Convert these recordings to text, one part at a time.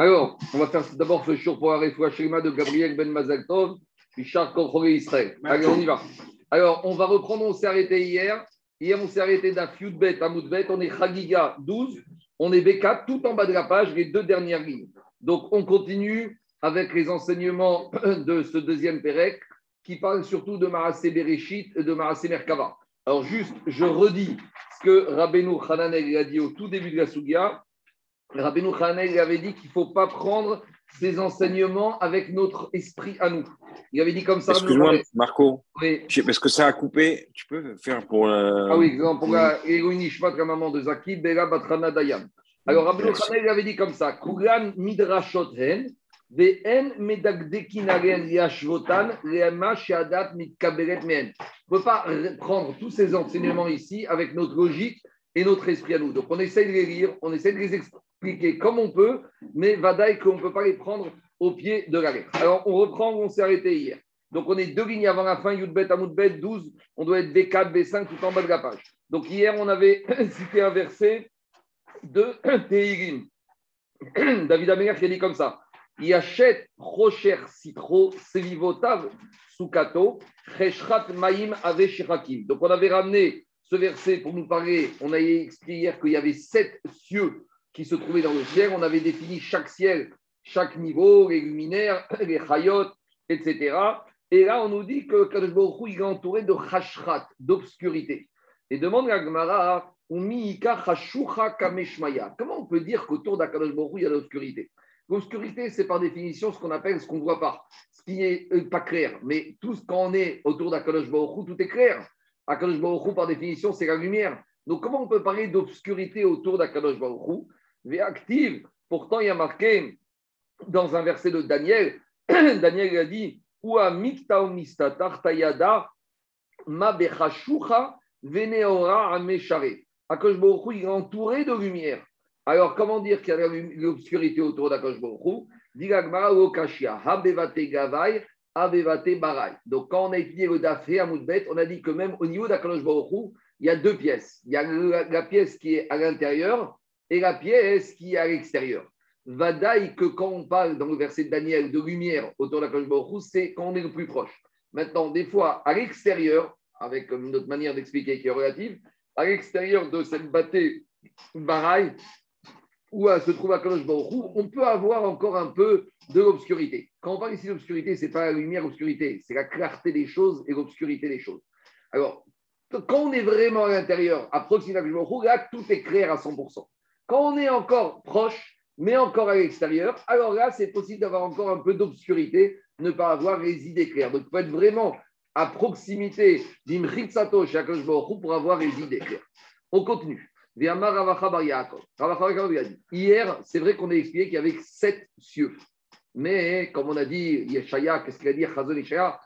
Alors, on va faire d'abord ce jour pour la de Gabriel Ben Mazaltov, Richard Kolchoré Israël. Allez, on y va. Alors, on va reprendre, on s'est arrêté hier. Hier, on s'est arrêté d'un Fiudbet à Moudbet. On est Chagiga 12, on est B4, tout en bas de la page, les deux dernières lignes. Donc, on continue avec les enseignements de ce deuxième Pérec qui parle surtout de Marasé Bereshit et de Marasé Merkava. Alors, juste, je redis ce que Rabbeinu Hananel a dit au tout début de la Sugia Rabbeinu Hanel avait dit qu'il ne faut pas prendre ces enseignements avec notre esprit à nous. Il avait dit comme ça. Excuse-moi, Marco. Oui. Parce que ça a coupé. Tu peux faire pour. Ah oui, pour la maman de Zaki, Bela Batrana Dayam. Alors, Rabbeinu Hanel avait dit comme ça Kugan Midrashot Hen. On ne peut pas prendre tous ces enseignements ici avec notre logique et notre esprit à nous. Donc, on essaie de les lire, on essaie de les expliquer comme on peut, mais Vadaï qu'on ne peut pas les prendre au pied de la lettre. Alors, on reprend où on s'est arrêté hier. Donc, on est deux lignes avant la fin, Yudbet, Amoudbet, 12. On doit être B4, B5, tout en bas de la page. Donc, hier, on avait cité un verset de Tehirim. David Améler qui a dit comme ça Il achète Rocher Citro, Selivotav, Sukato, Cheshrat Maïm Ave Donc, on avait ramené ce verset pour nous parler. On a expliqué hier qu'il y avait sept cieux qui se trouvaient dans le ciel. On avait défini chaque ciel, chaque niveau, les luminaires, les chayot, etc. Et là, on nous dit que Kadosh Baruch est entouré de chashrat, d'obscurité. Et demande à Gemara, Comment on peut dire qu'autour d'Akadosh Baruch il y a l'obscurité? L'obscurité, c'est par définition ce qu'on appelle ce qu'on ne voit pas, ce qui n'est euh, pas clair. Mais tout ce qu'on est autour d'Akadosh Baruch tout est clair. Akadosh Baruch par définition, c'est la lumière. Donc, comment on peut parler d'obscurité autour d'Akadosh Baruch active. Pourtant, il y a marqué dans un verset de Daniel, Daniel a dit Ua ma veneora ameshare. Akosh il est entouré de lumière. Alors, comment dire qu'il y a l'obscurité autour d'Akosh Baruch habevate gavai, avevate barai. Donc, quand on a étudié le Dafé à Moudbet, on a dit que même au niveau d'Akosh il y a deux pièces. Il y a la pièce qui est à l'intérieur et la pièce qui est à l'extérieur. Vadaï, que quand on parle dans le verset de Daniel de lumière autour de la Baruch c'est quand on est le plus proche. Maintenant, des fois, à l'extérieur, avec une autre manière d'expliquer qui est relative, à l'extérieur de cette bâtée baraille, où se trouve à Kadosh on peut avoir encore un peu de l'obscurité. Quand on parle ici d'obscurité, ce n'est pas la lumière, l'obscurité, c'est la clarté des choses et l'obscurité des choses. Alors, quand on est vraiment à l'intérieur, à proximité de Baruch là, tout est clair à 100%. Quand on est encore proche, mais encore à l'extérieur, alors là, c'est possible d'avoir encore un peu d'obscurité, ne pas avoir les idées claires. Donc, il faut être vraiment à proximité d'Imritsato pour avoir les idées claires. On continue. Hier, c'est vrai qu'on a expliqué qu'il y avait sept cieux. Mais, comme on a dit, Yeshaya, qu'est-ce qu'il a dit Chazon Yeshaya?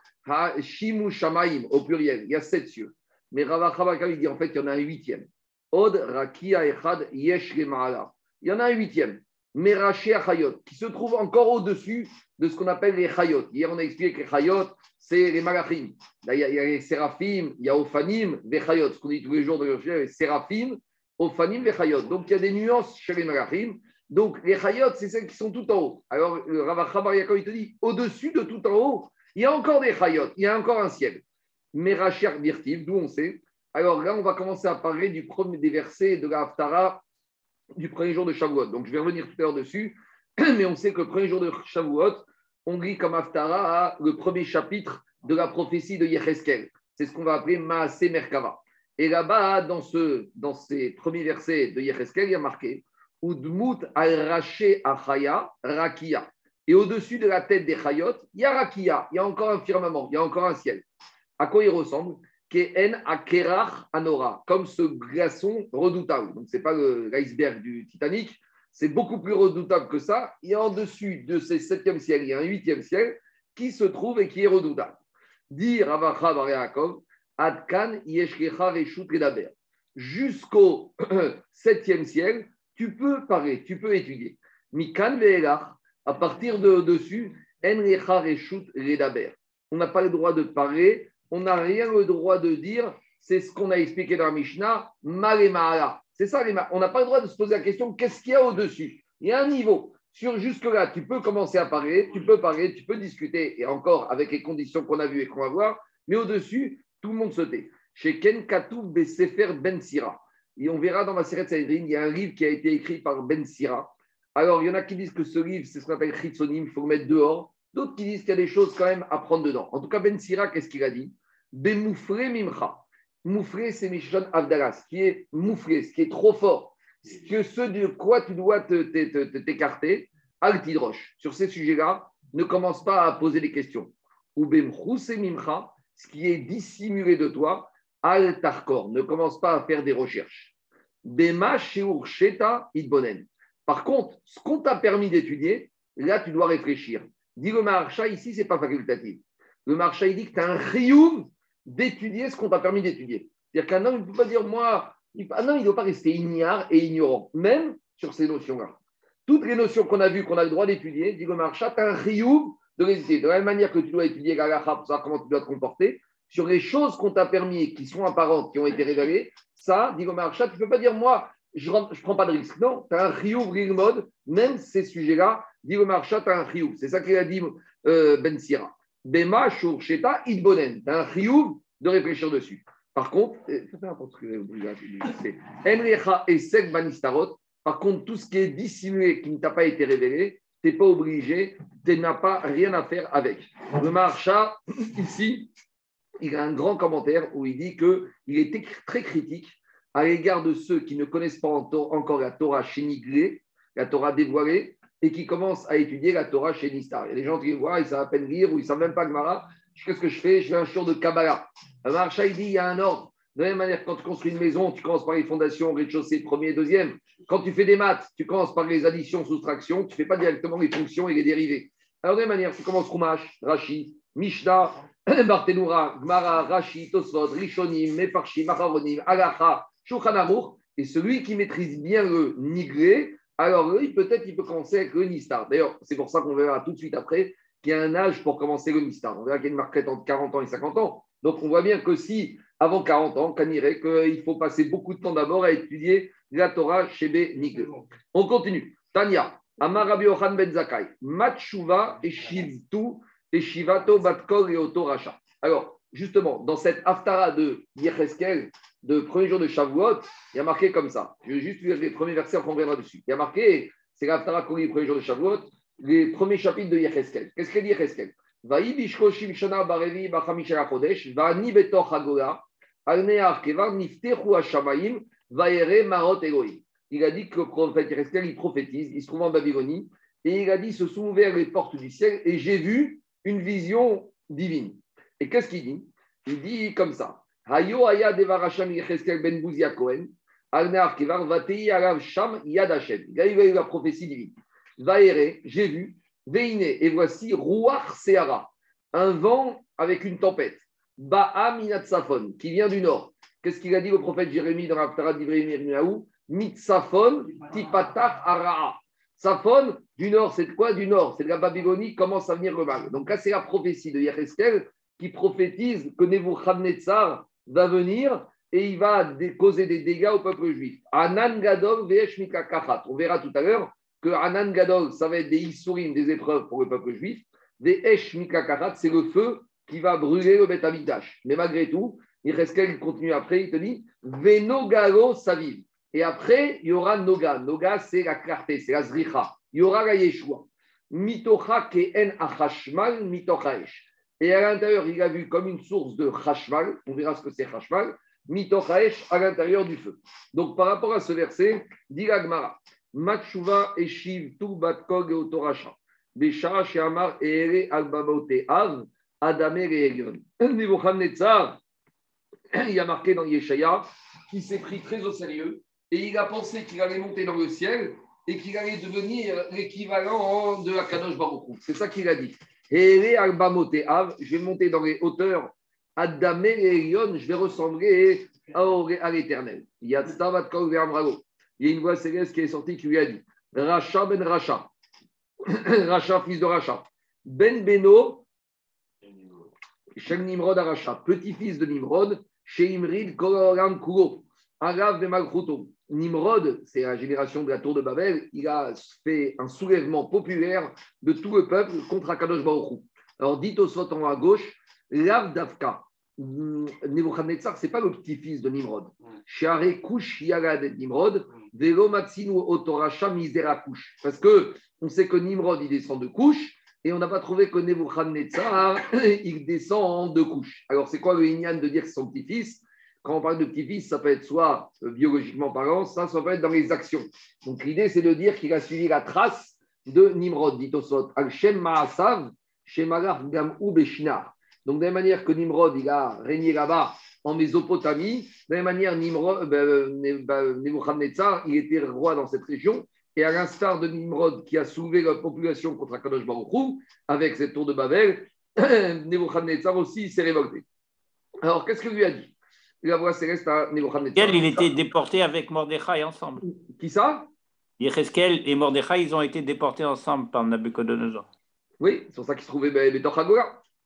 Shimu Shamaim, au pluriel, il y a sept cieux. Mais Ravachabaka, il dit en fait, il y en a un huitième. Od Rakia Echad Yesh Il y en a un huitième, Meraché Chayot, qui se trouve encore au-dessus de ce qu'on appelle les Chayot. Hier, on a expliqué que les Chayot, c'est les Malachim. il y a les Séraphim, il y a Ophanim, les Chayot. Ce qu'on dit tous les jours dans le les Séraphim, Ophanim, les Chayot. Donc, il y a des nuances chez les Malachim. Donc, les Chayot, c'est celles qui sont tout en haut. Alors, Ravachabar il te dit, au-dessus de tout en haut, il y a encore des Chayot, il y a encore un ciel. Meraché Virtiv, d'où on sait alors là, on va commencer à parler du premier des versets de la Haftara du premier jour de Shavuot. Donc je vais revenir tout à l'heure dessus, mais on sait que le premier jour de Shavuot, on lit comme Haftara le premier chapitre de la prophétie de Yecheskel. C'est ce qu'on va appeler Maasé Merkava. Et là-bas, dans, ce, dans ces premiers versets de Yecheskel, il y a marqué Udmut al-Raché Achaya Rakia. Et au-dessus de la tête des Chayot, il y a Rakia, il y a encore un firmament, il y a encore un ciel. À quoi il ressemble? Kehen Akerach Anora, comme ce glaçon redoutable. Donc, ce n'est pas l'iceberg du Titanic, c'est beaucoup plus redoutable que ça. Et en dessus de ces septième ciel, il y a un huitième ciel qui se trouve et qui est redoutable. Dit Ravacha Yaakov, Adkan Yeshkecha. Jusqu'au septième ciel, tu peux parler, tu peux étudier. Mikan Ve'elach, à partir de dessus, En Reshut Redaber. On n'a pas le droit de parler on n'a rien le droit de dire, c'est ce qu'on a expliqué dans la Mishnah, Malemala. C'est ça, on n'a pas le droit de se poser la question, qu'est-ce qu'il y a au-dessus? Il y a un niveau. Sur jusque-là, tu peux commencer à parler, tu peux parler, tu peux discuter, et encore avec les conditions qu'on a vues et qu'on va voir, mais au-dessus, tout le monde se tait. Chez Ken Katou Sefer Ben Sira. Et on verra dans ma série de il y a un livre qui a été écrit par Ben Sira. Alors, il y en a qui disent que ce livre, c'est ce qu'on appelle Chitsonim, il faut le mettre dehors. D'autres qui disent qu'il y a des choses quand même à prendre dedans. En tout cas, Ben Sira, qu'est-ce qu'il a dit? Bemoufré Mimcha. Moufré, c'est Mishon Avdalas, qui est moufré, ce qui est trop fort. Que ce de quoi tu dois t'écarter, Altidroche. Sur ces sujets-là, ne commence pas à poser des questions. Ou Mimcha, ce qui est dissimulé de toi, Al Tarkor. Ne commence pas à faire des recherches. Bema. Par contre, ce qu'on t'a permis d'étudier, là, tu dois réfléchir. Dit le marcha, ici, ce n'est pas facultatif. Le marcha, il dit que tu as un rioum d'étudier ce qu'on t'a permis d'étudier. C'est-à-dire qu'un homme, il ne peut pas dire, moi, un homme, il ne doit pas rester ignare et ignorant, même sur ces notions-là. Toutes les notions qu'on a vues, qu'on a le droit d'étudier, dit le marcha, tu un rioum de les. De la même manière que tu dois étudier la pour savoir comment tu dois te comporter, sur les choses qu'on t'a permis, qui sont apparentes, qui ont été révélées, ça, dit le marcha, tu ne peux pas dire, moi, je ne prends pas de risque. Non, tu as un rioum mode, même ces sujets-là, dit le marcha, tu as un rioum. C'est ça qu'il a dit euh, Ben Sira. Bema, Sheta, Idbonen. Tu un rioum de réfléchir dessus. Par contre, euh, par contre, tout ce qui est dissimulé, qui ne t'a pas été révélé, tu n'es pas obligé, tu n'as pas rien à faire avec. Le marcha, ici, il a un grand commentaire où il dit qu'il est très critique à l'égard de ceux qui ne connaissent pas encore la Torah chéniglée, la Torah dévoilée, et qui commencent à étudier la Torah chez Nistar. Il y a des gens qui voient, ils savent à peine lire ou ils savent même pas Gemara. Qu'est-ce que je fais Je fais un show de Kabbalah. Marcha, il dit il y a un ordre. De la même manière, quand tu construis une maison, tu commences par les fondations, rez-de-chaussée, premier, deuxième. Quand tu fais des maths, tu commences par les additions, soustractions. Tu ne fais pas directement les fonctions et les dérivés. Alors, de la même manière, tu commences Rumash, Rashi, Mishnah, Barthénoura, Gmara, Rashi, Tosfot, Rishonim, Mefarshim, Acharonim, Alacha, Shulchan Et celui qui maîtrise bien le Nigré, alors lui, peut-être il peut commencer avec le Nistar. D'ailleurs, c'est pour ça qu'on verra tout de suite après qu'il y a un âge pour commencer le Nistar. On verra qu'il y a une marquette entre 40 ans et 50 ans. Donc on voit bien que si, avant 40 ans, irait qu'il faut passer beaucoup de temps d'abord à étudier la Torah chez Nigré. On continue. Tania, Amarabi Ochan Ben Zakai, Matshuva et Shivtu et Shivato Batkol et Otoracha. Alors, justement, dans cette Haftara de Yecheskel, de premier jour de Shavuot, il y a marqué comme ça. Je vais juste lire les premiers versets, on reviendra dessus. Il y a marqué, c'est l'Haftara le premier jour de Shavuot, les premiers chapitres de Yecheskel. Qu'est-ce qu'il dit Yecheskel? Il a dit que le prophète Yecheskel, il prophétise, il se trouve en Babylonie, et il a dit, se sont ouvertes les portes du ciel, et j'ai vu une vision divine. Et qu'est-ce qu'il dit? Il dit comme ça. Hayo aya devarasham yecheskel ben vatei arav sham yad Hashem. Il a eu la prophétie divine. Vaere, j'ai vu, veine, et voici ruach seara, un vent avec une tempête. Ba'a minatsafon, qui vient du nord. Qu'est-ce qu'il a dit au prophète Jérémie dans la Ptara d'Ibrahim Mitsafon tipatach araa. Safon, du nord, c'est quoi Du nord, c'est de la Babylonie, commence à venir le mal. Donc là, c'est la prophétie de Yecheskel qui prophétise que Nebuchadnezzar va venir et il va causer des dégâts au peuple juif. Anan Gadol Kachat. On verra tout à l'heure que Anan Gadol, ça va être des Issourim, des épreuves pour le peuple juif. Ve'esh Kachat, c'est le feu qui va brûler le Beth Mais malgré tout, Yecheskel continue après, il te dit Venogalo Saviv. Et après, il y aura Noga. Noga, c'est la clarté, c'est la Zricha. Il y aura la Yeshua. Mitocha en achashmal mitochaesh. Et à l'intérieur, il a vu comme une source de chashmal. On verra ce que c'est chashmal. Mitochaesh à l'intérieur du feu. Donc, par rapport à ce verset, dit l'Agmara. Matshuva eshiv tu batkog et otorasha. Beshara sheamar ere albabote av adame reegion. Nebuchadnezzar, il a marqué dans Yeshaya, qui s'est pris très au sérieux et il a pensé qu'il allait monter dans le ciel et qu'il allait devenir l'équivalent de Akadosh Baruch C'est ça qu'il a dit. Et je vais monter dans les hauteurs, et je vais ressembler à, l'éternel. Il y a une voix céleste qui est sortie qui lui a dit Racha ben Racha, Racha fils de Racha, Ben Beno, Shem Nimrod petit-fils de Nimrod, chez Imrid Koloram Kulo, Arav de Malchuto, Nimrod, c'est la génération de la tour de Babel, il a fait un soulèvement populaire de tout le peuple contre Akadosh Baruch Alors, dit au en à gauche, Lav Davka. Nebuchadnezzar, ce n'est pas le petit-fils de Nimrod. Share Kush Yagad Nimrod, Velo Matsinu Otoracha Misera Kush. Parce que on sait que Nimrod, il descend de Kush, et on n'a pas trouvé que Nebuchadnezzar, il descend en deux couches. Alors, c'est quoi le Inyan de dire que son petit-fils? Quand on parle de petit-fils, ça peut être soit euh, biologiquement parlant, ça, ça peut être dans les actions. Donc, l'idée, c'est de dire qu'il a suivi la trace de Nimrod, dit Osot. Al-Shem Ma'asav, Shemalar Gam Beshinar. Donc, de la même manière que Nimrod, il a régné là-bas en Mésopotamie, de la même manière, Nimrod, ben, euh, ben, Nebuchadnezzar, il était roi dans cette région. Et à l'instar de Nimrod qui a soulevé la population contre Akadosh Baruch avec cette tour de Babel, Nebuchadnezzar aussi s'est révolté. Alors, qu'est-ce que lui a dit? La voix céleste à Nebuchadnezzar. Il était déporté avec Mordechai ensemble. Qui ça? Yecheskel et Mordechai, ils ont été déportés ensemble par Nabucodonosor. Oui, c'est pour ça qu'ils se trouvaient Betor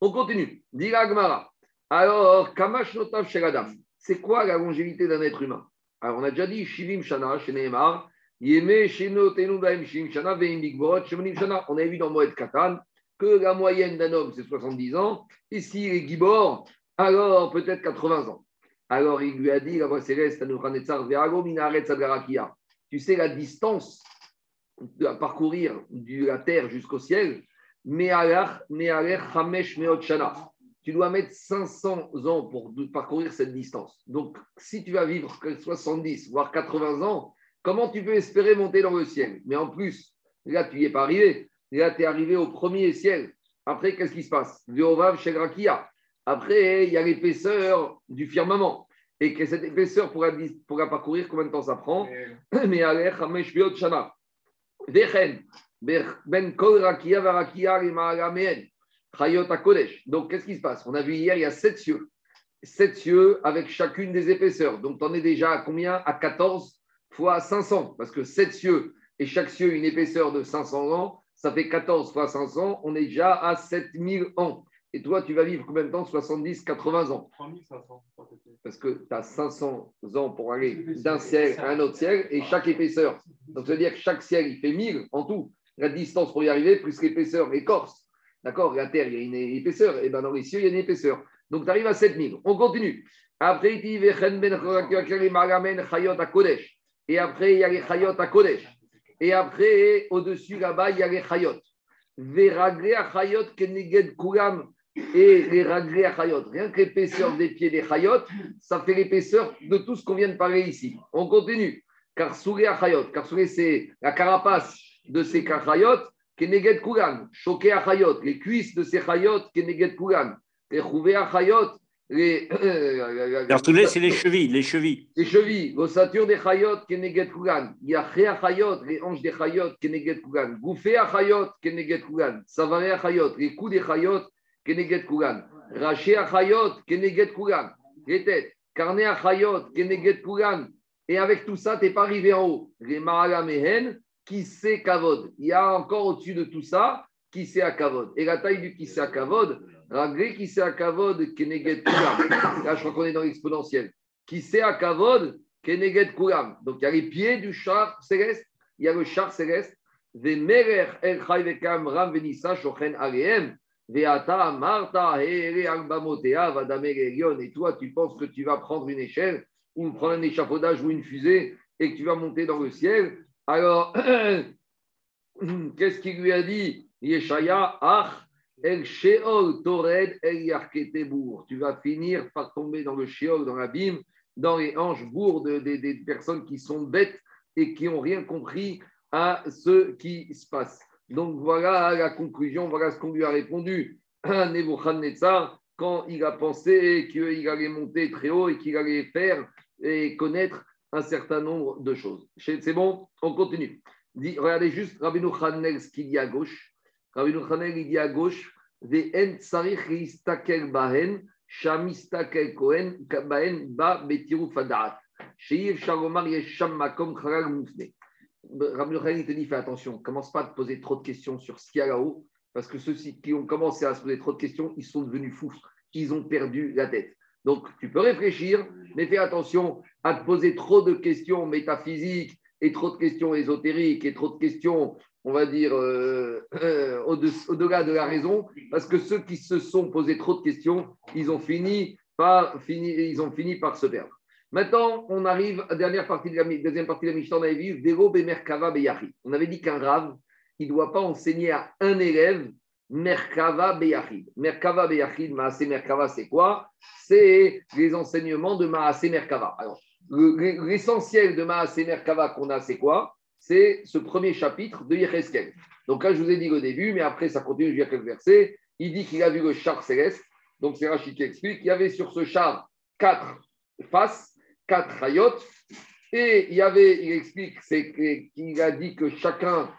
On continue. Dira Agmara. Alors, Kamash Notav Sheladam. C'est quoi la longévité d'un être humain? Alors, on a déjà dit Shivim Shana, chez Nehemar. On avait vu dans Moed Katan que la moyenne d'un homme, c'est 70 ans. Et s'il est Gibor, alors peut-être 80 ans. Alors il lui a dit, la voix céleste, tu sais la distance à parcourir de la terre jusqu'au ciel, tu dois mettre 500 ans pour parcourir cette distance. Donc, si tu vas vivre 70, voire 80 ans, Comment tu peux espérer monter dans le ciel? Mais en plus, là, tu n'y es pas arrivé. Là, tu es arrivé au premier ciel. Après, qu'est-ce qui se passe? Après, il y a l'épaisseur du firmament. Et que cette épaisseur pourra, pourra parcourir combien de temps ça prend? Mais ben Donc, qu'est-ce qui se passe? On a vu hier, il y a sept cieux. Sept cieux avec chacune des épaisseurs. Donc, tu en es déjà à combien? À 14 fois 500, parce que 7 cieux et chaque cieux une épaisseur de 500 ans, ça fait 14 fois 500, on est déjà à 7000 ans. Et toi, tu vas vivre combien de temps? 70, 80 ans 3500. Parce que tu as 500 ans pour aller d'un ciel à un autre ciel et chaque épaisseur. Donc, ça veut dire que chaque ciel, il fait 1000 en tout. La distance pour y arriver, plus l'épaisseur écorce. D'accord? La Terre, il y a une épaisseur. Et bien dans les cieux, il y a une épaisseur. Donc, tu arrives à 7000. On continue. Après, il dit et après, il y a les chayot à Kodesh. Et après, au-dessus, là-bas, il y a les chayot. Chayot keneged kulam. Et les ragré à chayot. Rien que l'épaisseur des pieds des chayot, ça fait l'épaisseur de tout ce qu'on vient de parler ici. On continue. Car souré à chayot. Car souré, c'est la carapace de ces chayot. Keneged kulam. Choqué à chayot. Les cuisses de ces chayot. Keneged kulam. Et à chayot les, c'est les chevilles, les chevilles. Les chevilles, l'ossature des chayot, keneget kugan. Yachre chayot, les hanches des chayot, keneget kugan. Gouffé chayot, keneget kugan. Savaré chayot, les coups des chayot, keneget kugan. Raché chayot, keneget kugan. Les têtes, carnet chayot, keneget kugan. Et avec tout ça, tu n'es pas arrivé en haut. Les mehen, qui c'est kavod. Il y a encore au-dessus de tout ça, qui c'est à kavod. Et la taille du qui c'est à kavod, Ragré qui sait à Kavod, Keneget Kulam. Là, je crois qu'on est dans l'exponentiel. Qui sait à Kavod, Keneget Kulam. Donc, il y a les pieds du char céleste, il y a le char céleste. Vemerer El Chayvekam Ram Venissa Shochen. Veata Marta Vadame Elion. Et toi, tu penses que tu vas prendre une échelle ou prendre un échafaudage ou une fusée et que tu vas monter dans le ciel. Alors, qu'est-ce qu'il lui a dit? Yeshaya, Ach, El Sheol Tored El Tu vas finir par tomber dans le Sheol, dans l'abîme, dans les hanches bourdes des, personnes qui sont bêtes et qui n'ont rien compris à ce qui se passe. Donc voilà la conclusion, voilà ce qu'on lui a répondu Nebuchadnezzar quand il a pensé qu'il allait monter très haut et qu'il allait faire et connaître un certain nombre de choses. C'est bon, on continue. Regardez juste Rabbi Hanel ce qu'il dit à gauche. Rabbi Hanel il dit à gauche tsarich yistakel bahen, shamistakel kohen, bahen ba betiru fadat. Sheir shalomar yesham makom kharal mufne. Rabbi il te dit fais attention, commence pas à te poser trop de questions sur ce qu'il y a là-haut, parce que ceux qui ont commencé à se poser trop de questions, ils sont devenus fous, ils ont perdu la tête. Donc, tu peux réfléchir, mais fais attention à te poser trop de questions métaphysiques et trop de questions ésotériques et trop de questions, on va dire, euh, euh, au-delà de la raison, parce que ceux qui se sont posés trop de questions, ils ont fini par, ils ont fini par se perdre. Maintenant, on arrive à la dernière partie de la, deuxième partie de la Mishnah, on avait Beyachi. On avait dit qu'un rave, il ne doit pas enseigner à un élève Merkava Beyachid. Merkava Beyachid, Maase Merkava, c'est quoi? C'est les enseignements de Maase Merkava. Alors, l'essentiel de Maase Merkava qu'on a, c'est quoi? C'est ce premier chapitre de Yecheskel. Donc là, je vous ai dit au début, mais après, ça continue jusqu'à quelques versets. Il dit qu'il a vu le char céleste. Donc, c'est Rachid qui explique qu'il y avait sur ce char quatre faces, quatre rayotes. Et il y avait, il explique, qu'il a dit que chacun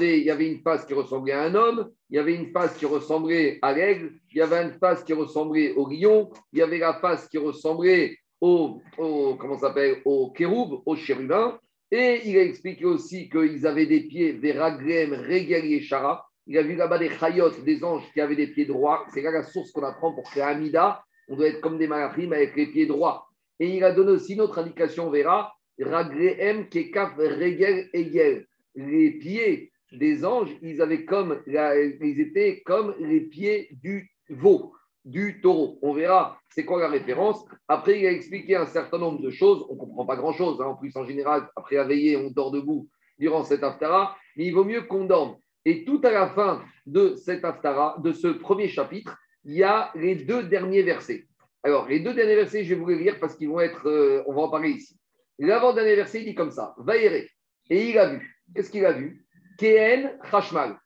il y avait une face qui ressemblait à un homme, il y avait une face qui ressemblait à l'aigle, il y avait une face qui ressemblait au lion, il y avait la face qui ressemblait au, comment s'appelle, au kéroub, au chérubin. Et il a expliqué aussi qu'ils avaient des pieds, des raglem, régal et chara. Il a vu là-bas des chayotes, des anges qui avaient des pieds droits. C'est là la source qu'on apprend pour créer Amida. On doit être comme des malachim avec les pieds droits. Et il a donné aussi une autre indication, on verra, raglem, kekaf, regel, egel. Les pieds des anges, ils, avaient comme, ils étaient comme les pieds du veau, du taureau. On verra c'est quoi la référence? Après, il a expliqué un certain nombre de choses. On ne comprend pas grand-chose. Hein. En plus, en général, après la veillée, on dort debout durant cet aftara. Mais il vaut mieux qu'on dorme. Et tout à la fin de cet aftara, de ce premier chapitre, il y a les deux derniers versets. Alors, les deux derniers versets, je vais vous les lire parce qu'ils vont être, euh, on va en parler ici. L'avant-dernier verset, il dit comme ça, va Et il a vu. Qu'est-ce qu'il a vu? Keen Chashmal,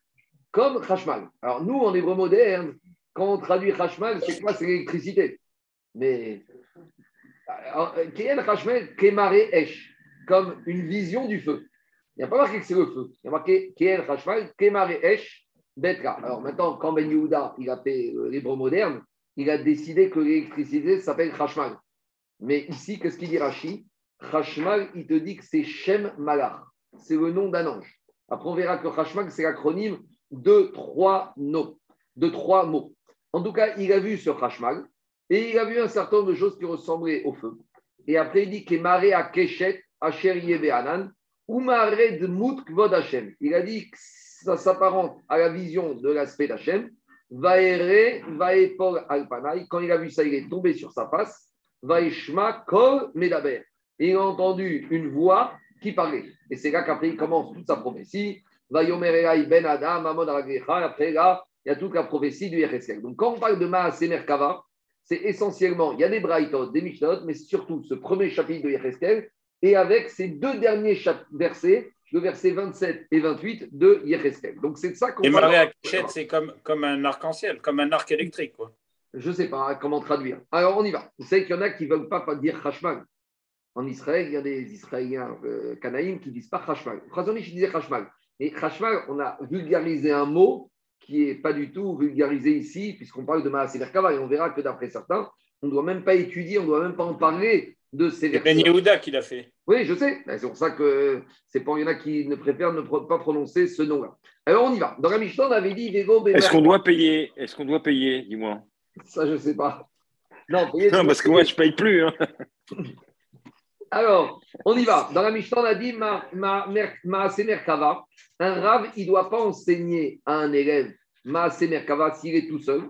comme Chashmal. Alors nous, en hébreu moderne, quand on traduit Chashmal, c'est quoi? C'est l'électricité. Mais Keen Chashmal, Kemare Esh, comme une vision du feu. Il n'y a pas marqué que c'est le feu. Il y a marqué Keen Chashmal, Kemare Esh, Betra. Alors maintenant, quand Ben Yehuda, il a fait euh, l'hébreu moderne, il a décidé que l'électricité s'appelle Chashmal. Mais ici, qu'est-ce qu'il dit Rashi? Chashmal, il te dit que c'est Shem Malach. C'est le nom d'un ange. Après, on verra que Hashmag, c'est l'acronyme de trois noms, de trois mots. En tout cas, il a vu ce Hashmag et il a vu un certain nombre de choses qui ressemblaient au feu. Et après, il dit maré à Keshet, Asher Yeveanan, de Mout Kvod Hashem. Il a dit que ça s'apparente à la vision de l'aspect d'Hachem. Vaere, Vaepol Alpanai. Quand il a vu ça, il est tombé sur sa face. Vaishma Kol Medaber. il a entendu une voix qui parlait. Et c'est là qu'après, il commence toute sa prophétie. Ben Adam, Après, là, il y a toute la prophétie du Yecheskel. Donc, quand on parle de Maasé Merkava, c'est essentiellement, il y a des Braithot, des Mishnot, mais surtout ce premier chapitre de Yecheskel, et avec ces deux derniers versets, le verset 27 et 28 de Yecheskel. Donc, c'est de ça qu'on Et Maria c'est comme, comme un arc-en-ciel, comme un arc électrique, quoi. Je ne sais pas comment traduire. Alors, on y va. Vous savez qu'il y en a qui ne veulent pas dire Hashman en Israël, il y a des Israéliens euh, qui ne disent pas Chashmal. Khazonich disait Chashmal. Et Chashmal, on a vulgarisé un mot qui n'est pas du tout vulgarisé ici, puisqu'on parle de Maasé Merkava, et on verra que d'après certains, on ne doit même pas étudier, on ne doit même pas en parler de ces versets. C'est Ben Yehuda qui l'a fait. Oui, je sais. C'est pour ça que c'est pas, il y en a qui ne préfèrent ne pas prononcer ce nom-là. Alors on y va. Dans la Mishnah, on avait dit Est-ce qu'on doit payer Est-ce qu'on doit payer Dis-moi? Ça, je ne sais pas. Non, non parce que moi, je ne paye plus. Hein. Alors, on y va. Dans la Mishnah, on a dit ma, ma, ma, Kava. Un rave, il ne doit pas enseigner à un élève ma Kava s'il est tout seul.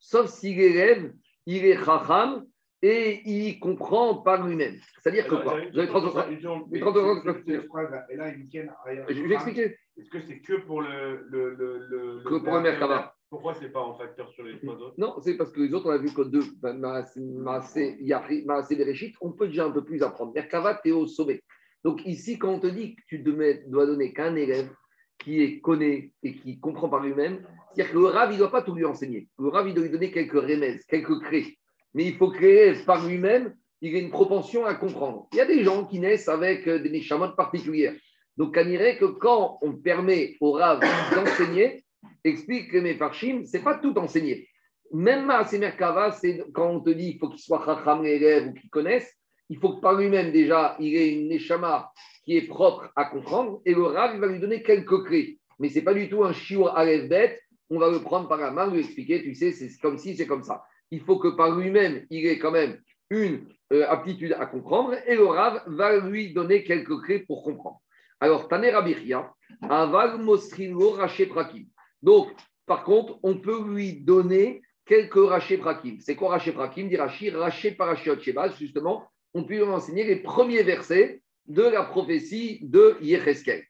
Sauf si l'élève, il est chacham et il comprend par lui-même. C'est-à-dire que quoi Vous avez 30 secondes. Je vais expliquer. Est-ce que c'est que pour le. le, le, que pour le Merkava pourquoi ce n'est pas en facteur sur les trois autres? Non, c'est parce que les autres, on a vu que deux, ben, Maasé Bereshit, on peut déjà un peu plus apprendre. Merkava, tu es au sommet. Donc ici, quand on te dit que tu dois donner qu'un élève qui est connaît et qui comprend par lui-même, c'est-à-dire que le Rav, il ne doit pas tout lui enseigner. Le Rav, il doit lui donner quelques remèdes, quelques clés. Mais il faut créer par lui-même, il a une propension à comprendre. Il y a des gens qui naissent avec des néchamotes particulières. Donc, on dirait que quand on permet au Rav d'enseigner, explique que mes parchim, ce n'est pas tout enseigné. Même à Merkava, c'est quand on te dit qu'il faut qu'il soit chacham l'élève ou qu'il connaisse, il faut que par lui-même déjà, il ait une neshama qui est propre à comprendre, et le Rav, va lui donner quelques clés. Mais ce n'est pas du tout un shiur à bête on va le prendre par la main, lui expliquer, tu sais, c'est comme si, c'est comme ça. Il faut que par lui-même, il ait quand même une euh, aptitude à comprendre et le Rav va lui donner quelques clés pour comprendre. Alors, Taner Abiria, Aval Mostringo Raché Prakim. Donc, par contre, on peut lui donner quelques Raché Prakim. C'est quoi Raché Prakim Dit Raché, Raché justement, on peut enseigner les premiers versets de la prophétie de Yecheskel.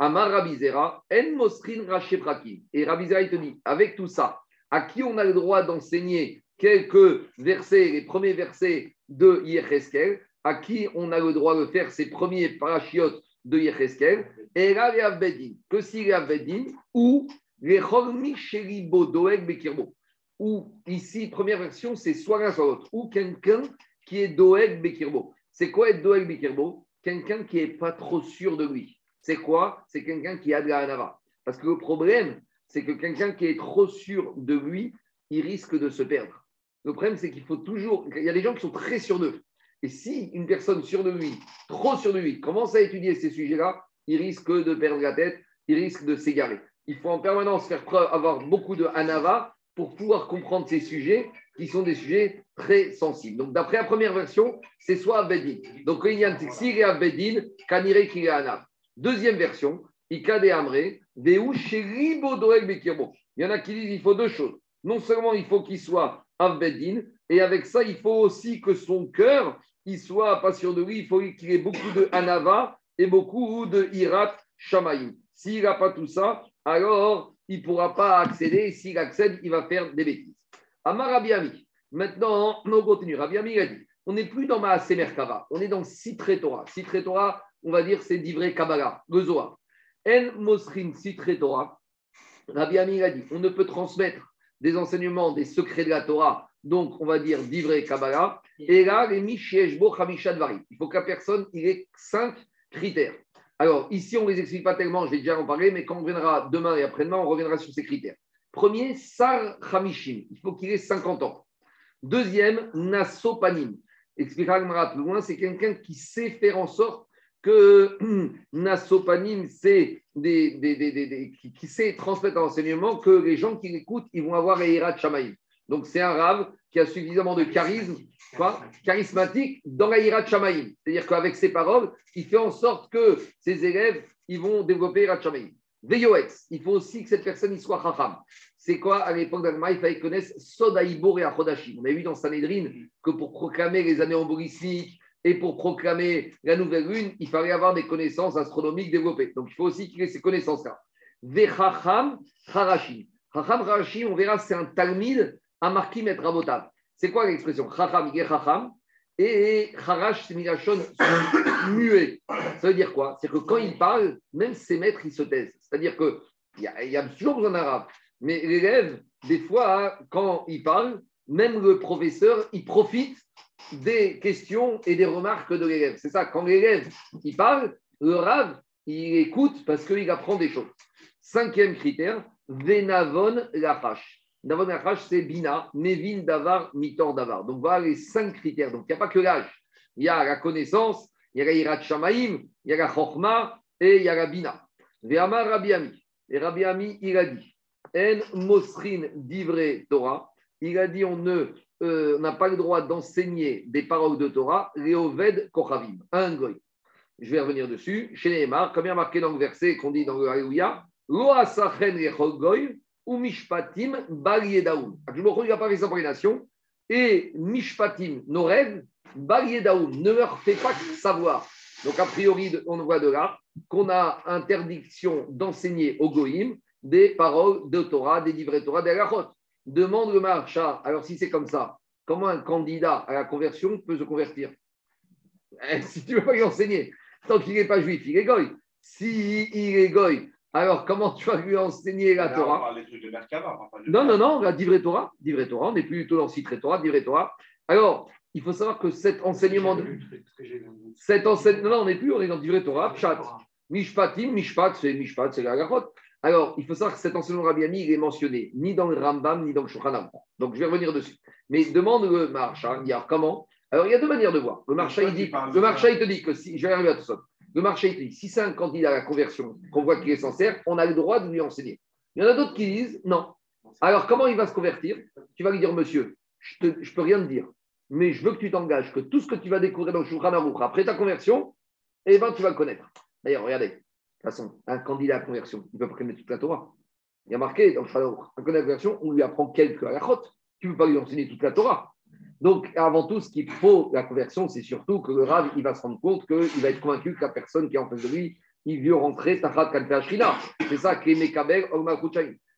Amar Rabizera, En Mostrin Raché Prakim. Et Rabizera, il te dit, avec tout ça, à qui on a le droit d'enseigner quelques versets, les premiers versets de Yecheskel, à qui on a le droit de faire ces premiers parachiotes de Yecheskel, et là, les Avbedin, que si les ou les Chormi Sheribo Doeg Bekirbo, ou ici, première version, c'est soit l'un soit l'autre, ou quelqu'un qui est Doeg Bekirbo. C'est quoi être Doeg Bekirbo? Quelqu'un qui n'est pas trop sûr de lui. C'est quoi? C'est quelqu'un qui a de la hanava. Parce que le problème, c'est que quelqu'un qui est trop sûr de lui, il risque de se perdre. Le problème, c'est qu'il faut toujours. Il y a des gens qui sont très sûrs d'eux. Et si une personne sûre de lui, trop sûre de lui, commence à étudier ces sujets-là, il risque de perdre la tête, il risque de s'égarer. Il faut en permanence faire preuve, avoir beaucoup de hanava pour pouvoir comprendre ces sujets qui sont des sujets très sensibles. Donc, d'après la première version, c'est soit Abedin. Donc, il y a Tsir et Abedin, Kanire qui Deuxième version, Sheribo Doeg Bekirbo. Il y en a qui disent qu'il faut deux choses. Non seulement il faut qu'il soit Avbedin, et avec ça, il faut aussi que son cœur, il soit pas sûr de lui, il faut qu'il ait beaucoup de Anava et beaucoup de Hirat Shamaïm. S'il n'a pas tout ça, alors il ne pourra pas accéder, s'il accède, il va faire des bêtises. Amar Rabiami, maintenant, on continue. Rabiami a dit, on n'est plus dans ma Merkava, on est dans Sitre Torah. Sitre Torah, on va dire, c'est d'Ivré Kabbalah, le. En Mosrin Sitre Torah, Rabbi Ami a dit, on ne peut transmettre des enseignements, des secrets de la Torah, donc on va dire d'Ivré Kabbalah, et là, les Mishieshbo Dvari. Il faut la personne il ait cinq critères. Alors, ici, on ne les explique pas tellement, je vais déjà en parler, mais quand on reviendra demain et après-demain, on reviendra sur ces critères. Premier, Sar Hamishim, il faut qu'il ait 50 ans. Deuxième, Nasopanim. Expliquera le plus loin, c'est quelqu'un qui sait faire en sorte que Nasopanim, c'est des, qui, sait transmettre un enseignement que les gens qui l'écoutent, ils vont avoir Eirat Shamaïm. Donc, c'est un rave qui a suffisamment de charisme, quoi, charismatique dans la Shamaïm. C'est-à-dire qu'avec ses paroles, il fait en sorte que ses élèves, ils vont développer Hirat Shamaïm. Veyoetz, il faut aussi que cette personne y soit chacham. C'est quoi à l'époque d'Alma Il fallait qu'ils connaissent Sodaïbor et Achodashim. On a vu dans Sanhedrin que pour proclamer les années embolistiques et pour proclamer la nouvelle lune, il fallait avoir des connaissances astronomiques développées. Donc il faut aussi qu'il ait ces connaissances-là. Vechacham Harashim. Chacham Harashim, on verra, c'est un talmid à marquis maître C'est quoi l'expression? Chacham, il. Et Harash, c'est Migashon, muet. Ça veut dire quoi? C'est que quand il parle, même ses maîtres, ils se taisent. C'est-à-dire qu'il y, y a toujours besoin d'arabe. Mais l'élève, des fois, quand il parle, même le professeur, il profite des questions et des remarques de l'élève. C'est ça, quand l'élève il parle, le rave, il écoute parce qu'il apprend des choses. Cinquième critère, Venavon Lachash. Navon Lachash, c'est Bina, Nevin Davar, Mitor Davar. Donc voilà les cinq critères. Donc il n'y a pas que l'âge. Il y a la connaissance, il y a la Hirat Shamaim, il y a la Chokma et il y a la Bina. Ve'amar Rabbi Ami. Et Rabbi Ami, il a dit En Mosrin d'Ivre Torah. Il a dit on euh, n'a pas le droit d'enseigner des paroles de Torah, Léoved Kochavim, un goy. Je vais revenir dessus. Chez Neymar, comme il y a marqué dans le verset qu'on dit dans le Alléluia, ou mishpatim bal yedaoum. Je me il n'a pas fait sa prénation. Et mishpatim, nos rêves, bal ne leur fait pas savoir. Donc, a priori, on voit de là qu'on a interdiction d'enseigner au goïm des paroles de Torah, des livrets Torah, des halachot. Demande le marcha. Alors, si c'est comme ça, comment un candidat à la conversion peut se convertir? Eh, Si tu ne veux pas lui enseigner, tant qu'il n'est pas juif, il est goy. S'il il est goy, alors comment tu vas lui enseigner la Torah? Non, non, non, la divrei Torah, Torah, on n'est plus du tout dans Citré Torah, divrei Torah. Alors, il faut savoir que cet enseignement. Cet enseignement, non, non, on n'est plus, on est dans divrei Torah, Pshat. Mishpatim, Mishpat, c'est Mishpat, c'est la Gachot. Alors, il faut savoir que cet enseignement Rabbiani, il est mentionné ni dans le Rambam, ni dans le Shulchan Donc, je vais revenir dessus. Mais demande le marcha, il comment? Alors, il y a deux manières de voir. Le marcha, il, dit, le marcha, il te dit que si, je vais arriver à tout ça. Le marcha, il te dit, si c'est un candidat à la conversion, qu'on voit qu'il est sincère, on a le droit de lui enseigner. Il y en a d'autres qui disent non. Alors, comment il va se convertir? Tu vas lui dire, monsieur, je ne peux rien te dire, mais je veux que tu t'engages, que tout ce que tu vas découvrir dans le Shulchan après ta conversion, eh ben, tu vas le connaître. D'ailleurs, regardez, de toute façon, un candidat à conversion, il ne peut pas connaître toute la Torah. Il y a marqué un candidat à conversion, on lui apprend quelques halachot. Tu ne peux pas lui enseigner toute la Torah. Donc, avant tout, ce qu'il faut, la conversion, c'est surtout que le Rav, il va se rendre compte qu'il va être convaincu que la personne qui est en face de lui, il veut rentrer Tachat Kalpeh C'est ça qui est Mekabel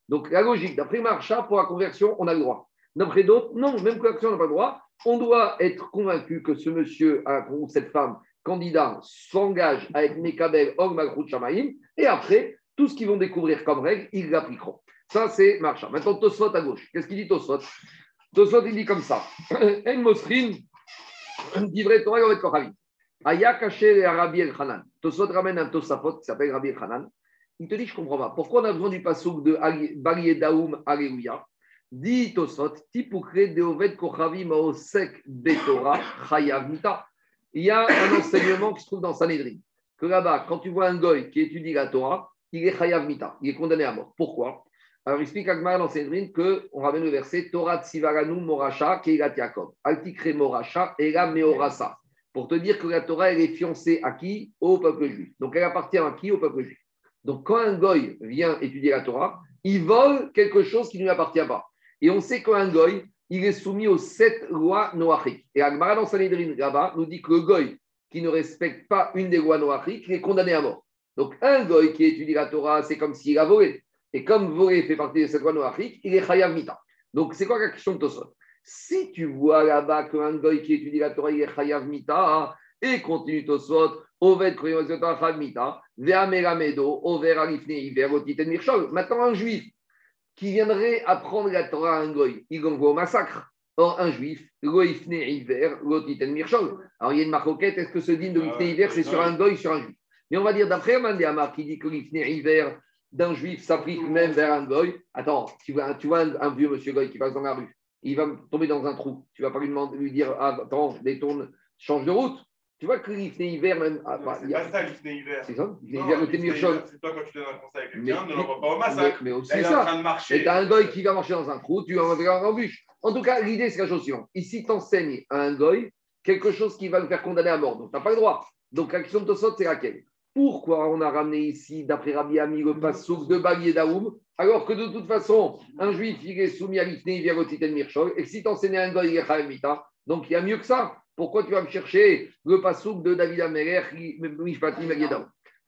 Donc, la logique, d'après Marcha, pour la conversion, on a le droit. D'après d'autres, non, même conversion, on n'a pas le droit. On doit être convaincu que ce monsieur ou cette femme candidat s'engage avec Mekabel Or Shamaim, et après, tout ce qu'ils vont découvrir comme règle, ils l'appliqueront. Ça, c'est Marcha. Maintenant, Tosfot à gauche. Qu'est-ce qu'il dit Tosfot Tosfot, il dit comme ça. En Mosrin, vrai Torah Yovet Kochavi. Aya caché Rabbi El Hanan. Tosfot ramène un Tosafot qui s'appelle Rabbi El Hanan. Il te dit, je ne comprends pas. Pourquoi on a besoin du pasouk de Bali Daoum Alléluia Dit Tosfot, Tipukre Deovet Kochavi Maosek Betora Chayav Mita. Il y a un enseignement qui se trouve dans Sanhedrin. Que là-bas, quand tu vois un goy qui étudie la Torah, il est Chayav Mita. Il est condamné à mort. Pourquoi? Alors, il explique Agmar dans Sanhedrin qu'on ramène le verset Torah Tsivaranu Morasha Keilat Yaakov. Altikre Morasha Ela Meorasa. Pour te dire que la Torah, elle est fiancée à qui? Au peuple juif. Donc, elle appartient à qui? Au peuple juif. Donc, quand un goy vient étudier la Torah, il vole quelque chose qui ne lui appartient pas. Et on sait qu'un goy, il est soumis aux sept lois noachiques. Et Agmara dans Sanhedrin, là-bas, nous dit que le goy qui ne respecte pas une des lois noachiques, est condamné à mort. Donc, un goy qui étudie la Torah, c'est comme s'il a volé. Et comme voler fait partie de cette loi noachique, il est chayav mita. Donc, c'est quoi la question de Tosot? Si tu vois là-bas qu'un goy qui étudie la Torah, il est chayav mita, et continue Tosot, Oved. Maintenant, un juif qui viendrait apprendre la Torah à un goy, il l'envoie au massacre. Or, un juif, l'oifne hiver, l'otiten mirchol. Alors, il y a une maroquette, est-ce que ce digne de l'ifne hiver, c'est sur un goy, sur un juif? Mais on va dire, d'après Amandéamar, qui dit que l'ifne hiver, d'un juif s'applique même vers un goy. Attends, tu vois, tu vois un, vieux monsieur goy qui passe dans la rue, il va tomber dans un trou. Tu vas pas lui, demander, lui dire ah, Attends, détourne, change de route. Tu vois que l'ifné hiver, même. Ah, bah, c'est pas ça l'ifné hiver. C'est ça L'ifné hiver, le C'est toi quand tu donnes un conseil à quelqu'un, ne l'envoie pas au massacre. Mais, aussi c'est ça. En train de marcher. Et as un goy qui va marcher dans un trou, tu vas en bûche. En tout cas, l'idée, c'est la chose suivante. Ici, tu enseignes à un goy quelque chose qui va le faire condamner à mort. Donc, tu n'as pas le droit. Donc, l'action de Tosot, c'est laquelle? Pourquoi on a ramené ici, d'après Rabbi Ami, le passouk de Bali et Daoum, alors que de toute façon, un juif, il est soumis à l'ifné, vient au titan mirchol, et si tu enseignais un goy, il est donc il y a mieux que ça. Pourquoi tu vas me chercher le passouk de David Améler,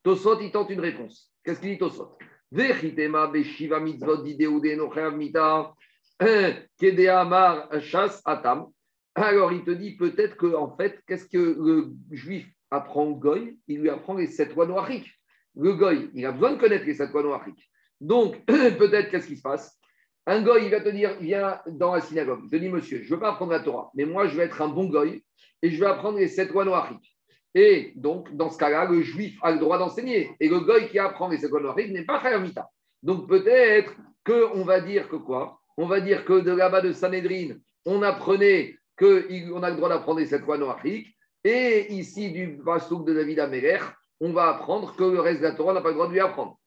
Tosot, il tente une réponse. Qu'est-ce qu'il dit Tosot? Beshiva mitzvot atam. Alors il te dit peut-être que, en fait, qu'est-ce que le juif apprend Goy, il lui apprend les sept lois noiriques. Le Goy, il a besoin de connaître les sept lois noiriques. Donc, peut-être, qu'est-ce qui se passe? Un Goy, il va te dire, viens dans la synagogue. Il te dit, monsieur, je ne veux pas apprendre la Torah, mais moi, je vais être un bon Goy et je vais apprendre les sept lois noiriques. Et donc, dans ce cas-là, le juif a le droit d'enseigner. Et le Goy qui apprend les sept lois noiriques n'est pas Khayamita. Donc, peut-être qu'on va dire que quoi? On va dire que de là-bas de Sanhedrin, on apprenait qu'on a le droit d'apprendre les sept lois noiriques et ici, du Pasouk de David Améler, on va apprendre que le reste de la Torah n'a pas le droit de lui apprendre.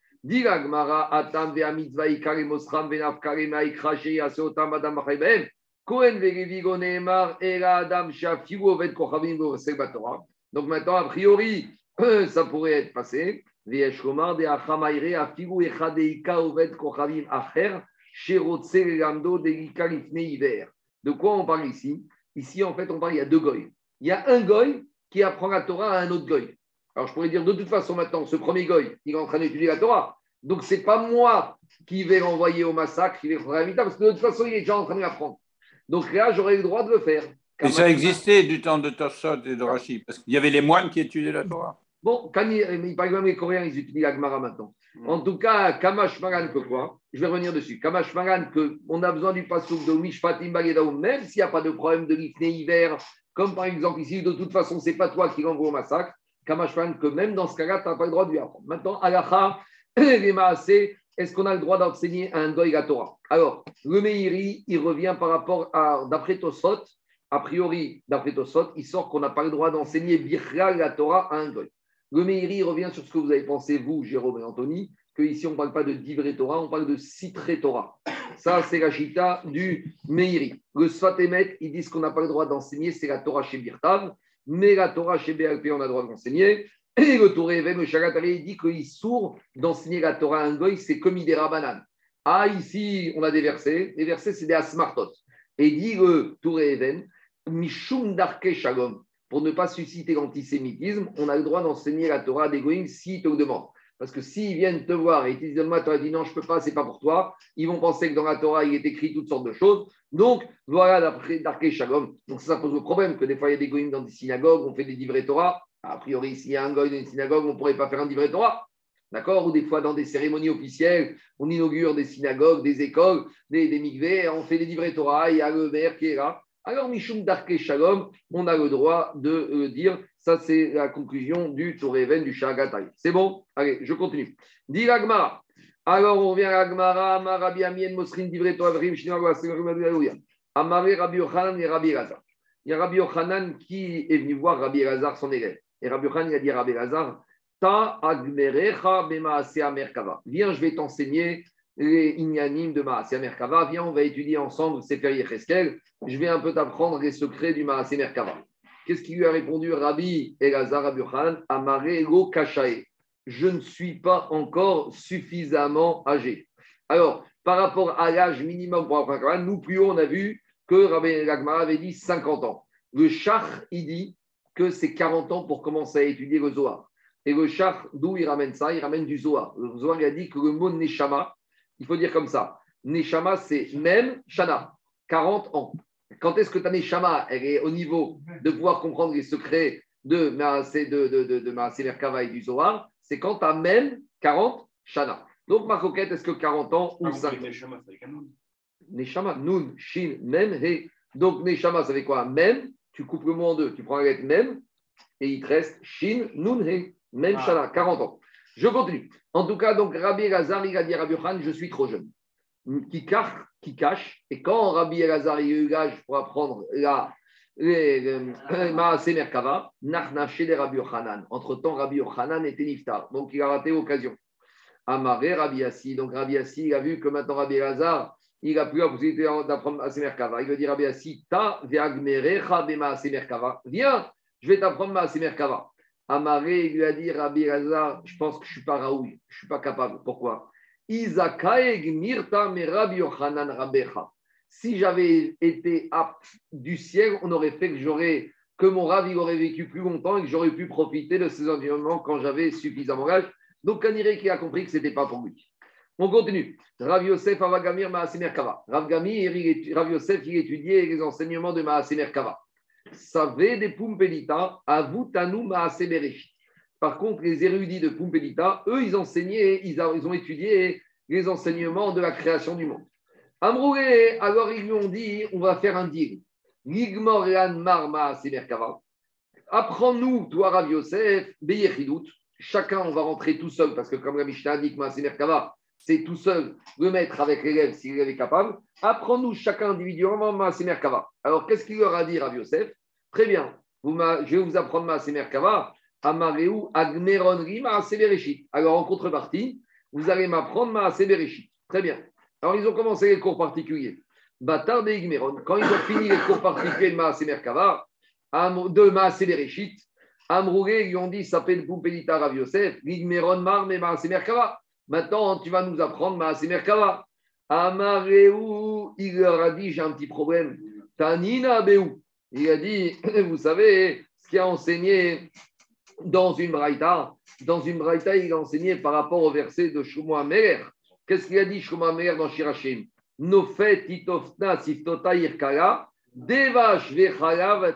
Donc maintenant, a priori, ça pourrait être passé. De quoi on parle ici? Ici, en fait, on parle, il y a deux goyes il y a un goy qui apprend la Torah à un autre goy. Alors je pourrais dire de toute façon maintenant, ce premier goy, il est en train d'étudier la Torah. Donc ce n'est pas moi qui vais l'envoyer au massacre, qui vais le parce que de toute façon, il est déjà en train de l'apprendre. Donc là, j'aurais le droit de le faire. Et ça existait du temps de Torsot et de Rashi, parce qu'il y avait les moines qui étudiaient la Torah. Bon, quand il, par exemple, les Coréens, ils étudient la Gemara maintenant. Mm. En tout cas, Kamash Magan, que quoi? Je vais revenir dessus. Kamash Magan, qu'on a besoin du pasouk de Mishpatim Bagedaoum, même s'il n'y a pas de problème de l'ifné hiver, comme par exemple ici, de toute façon, ce n'est pas toi qui l'envoie au massacre. Kamashvan, que même dans ce cas-là, tu n'as pas le droit de lui apprendre. Maintenant, Alaha, est-ce qu'on a le droit d'enseigner un goy la Torah? Alors, le Meiri, il revient par rapport à, d'après Tosot, a priori, d'après Tosot, il sort qu'on n'a pas le droit d'enseigner Birra la Torah à un goy. Le Meiri revient sur ce que vous avez pensé, vous, Jérôme et Anthony, qu'ici on ne parle pas de divré Torah, on parle de citré Torah. Ça, c'est la chita du Meiri. Le Sfatemet, ils disent qu'on n'a pas le droit d'enseigner, c'est la Torah chez Birtav, mais la Torah chez BLP, on a le droit d'enseigner. Et le Touré le Shagatari, il dit qu'il sourd d'enseigner la Torah à un goy, c'est comme des Rabanan. Ah, ici, on a des versets. Les versets, c'est des Asmartot. Et dit le Touré Even, Mishum Darke. Pour ne pas susciter l'antisémitisme, on a le droit d'enseigner la Torah à des goïms s'ils te le. Parce que s'ils viennent te voir et te disent Moi, tu as dit non, je ne peux pas, c'est pas pour toi, ils vont penser que dans la Torah, il est écrit toutes sortes de choses. Donc, voilà, d'après Shalom. Donc, ça pose le problème que des fois, il y a des goïms dans des synagogues, on fait des livrets Torah. A priori, s'il y a un goy dans une synagogue, on ne pourrait pas faire un livret Torah. D'accord? Ou des fois, dans des cérémonies officielles, on inaugure des synagogues, des écoles, des, des mikveh, on fait des livrets Torah, il y a le maire qui est là. Alors, Mishum Darke Shalom, on a le droit de euh, dire, ça c'est la conclusion du Toureven du Shagatai. C'est bon? Allez, je continue. Dit l'Agmara. Alors, on revient à l'Agmara, Marabi Amien, Mosrin, Divrei Torah, Vrim, Shinagwa, Amare Rabbi Yochanan et Rabbi Lazar. Il y a Rabbi Yochanan qui est venu voir Rabbi Lazar, son élève. Et Rabbi Yochanan a dit à Rabbi Lazar, Ta agmerecha bemaasea merkava. Viens, je vais t'enseigner les inyanim de Maasea Merkava. Viens, on va étudier ensemble Sefer Yecheskel. Je vais un peu t'apprendre les secrets du Maasea Merkava. Qu'est-ce qu'il lui a répondu Rabbi Elazar Yochanan? Amare kachae. Je ne suis pas encore suffisamment âgé. Alors, par rapport à l'âge minimum pour nous plus haut, on a vu que Rabbi Lagmara avait dit 50 ans. Le Chach, il dit que c'est 40 ans pour commencer à étudier le Zohar. Et le Chach, d'où il ramène ça? Il ramène du Zohar. Le Zohar, il a dit que le mot Neshama, il faut dire comme ça. Neshama, c'est même Shana, 40 ans. Quand est-ce que ta Neshama, elle est au niveau de pouvoir comprendre les secrets de Maasé de, de, de, de Merkava et du Zohar C'est quand tu as même 40 Shana. Donc, ma coquette, est-ce que 40 ans ou 5 Neshama, Nun, Shin, Mem, He. Donc, Neshama, ça fait quoi? Même, tu coupes le mot en deux. Tu prends la lettre Mem et il te reste Shin, Nun, He. Même Ah. Shana, 40 ans. Je continue. En tout cas, donc, Rabbi Elazar, il a dit Rabbi Yochanan, je suis trop jeune. Cache, qui cache. Et quand Rabbi Elazar a eu l'âge pour apprendre la Maaseh Merkava, Nachnaf chez les Rabbi Yochanan. Entre-temps, Rabbi Yochanan était niftar. Donc, il a raté l'occasion. Amaré, Rabbi Assi. Donc, Rabbi Assi, il a vu que maintenant Rabbi Elazar, il a plus la possibilité d'apprendre Maaseh Merkava. Il veut dire Rabbi Assi, Ta ve'agmerecha be Maaseh Merkava. Viens, je vais t'apprendre Maaseh Merkava. Amaré, il lui a dit Rabbi Elazar, je pense que je ne suis pas Raoul, je ne suis pas capable. Pourquoi? Si j'avais été apte du ciel, on aurait fait que j'aurais que mon Rav il aurait vécu plus longtemps et que j'aurais pu profiter de ces environnements quand j'avais suffisamment d'âge. Donc Kaniré qui a compris que ce n'était pas pour lui. On continue. Rav Yosef Avagamir Maasemer Kava. Rav Rav Yosef, il étudiait les enseignements de Maasemer Kava. Savez des Pumpelita, avutanu Maasemer Bereshit. Par contre, les érudits de Pumpelita, eux, ils enseignaient, ils, a- ils ont étudié les enseignements de la création du monde. Amroué, alors ils lui ont dit, on va faire un deal. Ligmor Lan Marma Semerkava. Apprends-nous, toi, Rav Yosef, Beyechidut. Chacun, on va rentrer tout seul, parce que comme la Mishnah dit que Semerkava, c'est tout seul le maître avec l'élève si l'élève est capable. Apprends-nous chacun individuellement Merkava. Alors, qu'est-ce qu'il leur a dit, Rav Yosef? Très bien, vous je vais vous apprendre Merkava. Amareu Agmeronri Maaser Bereshit. Alors, en contrepartie, vous allez m'apprendre Maaser Bereshit. Très bien. Alors, ils ont commencé les cours particuliers. Batar de Igmeron. Quand ils ont fini les cours particuliers de Maaser Merkava, de Amroué, ils ont dit, ça s'appelle Poupelita Rav Yosef, Igmeron Mar, mais Maaser Merkava. Maintenant, tu vas nous apprendre Maaser Merkava. Amareu, il leur a dit, j'ai un petit problème. Tanina Beou. Il a dit, vous savez, ce qui a enseigné dans une braïta, dans une il a enseigné par rapport au verset de Shlomo Amer. Qu'est-ce qu'il a dit Shlomo Amer dans Shirachim? Devash vechalav.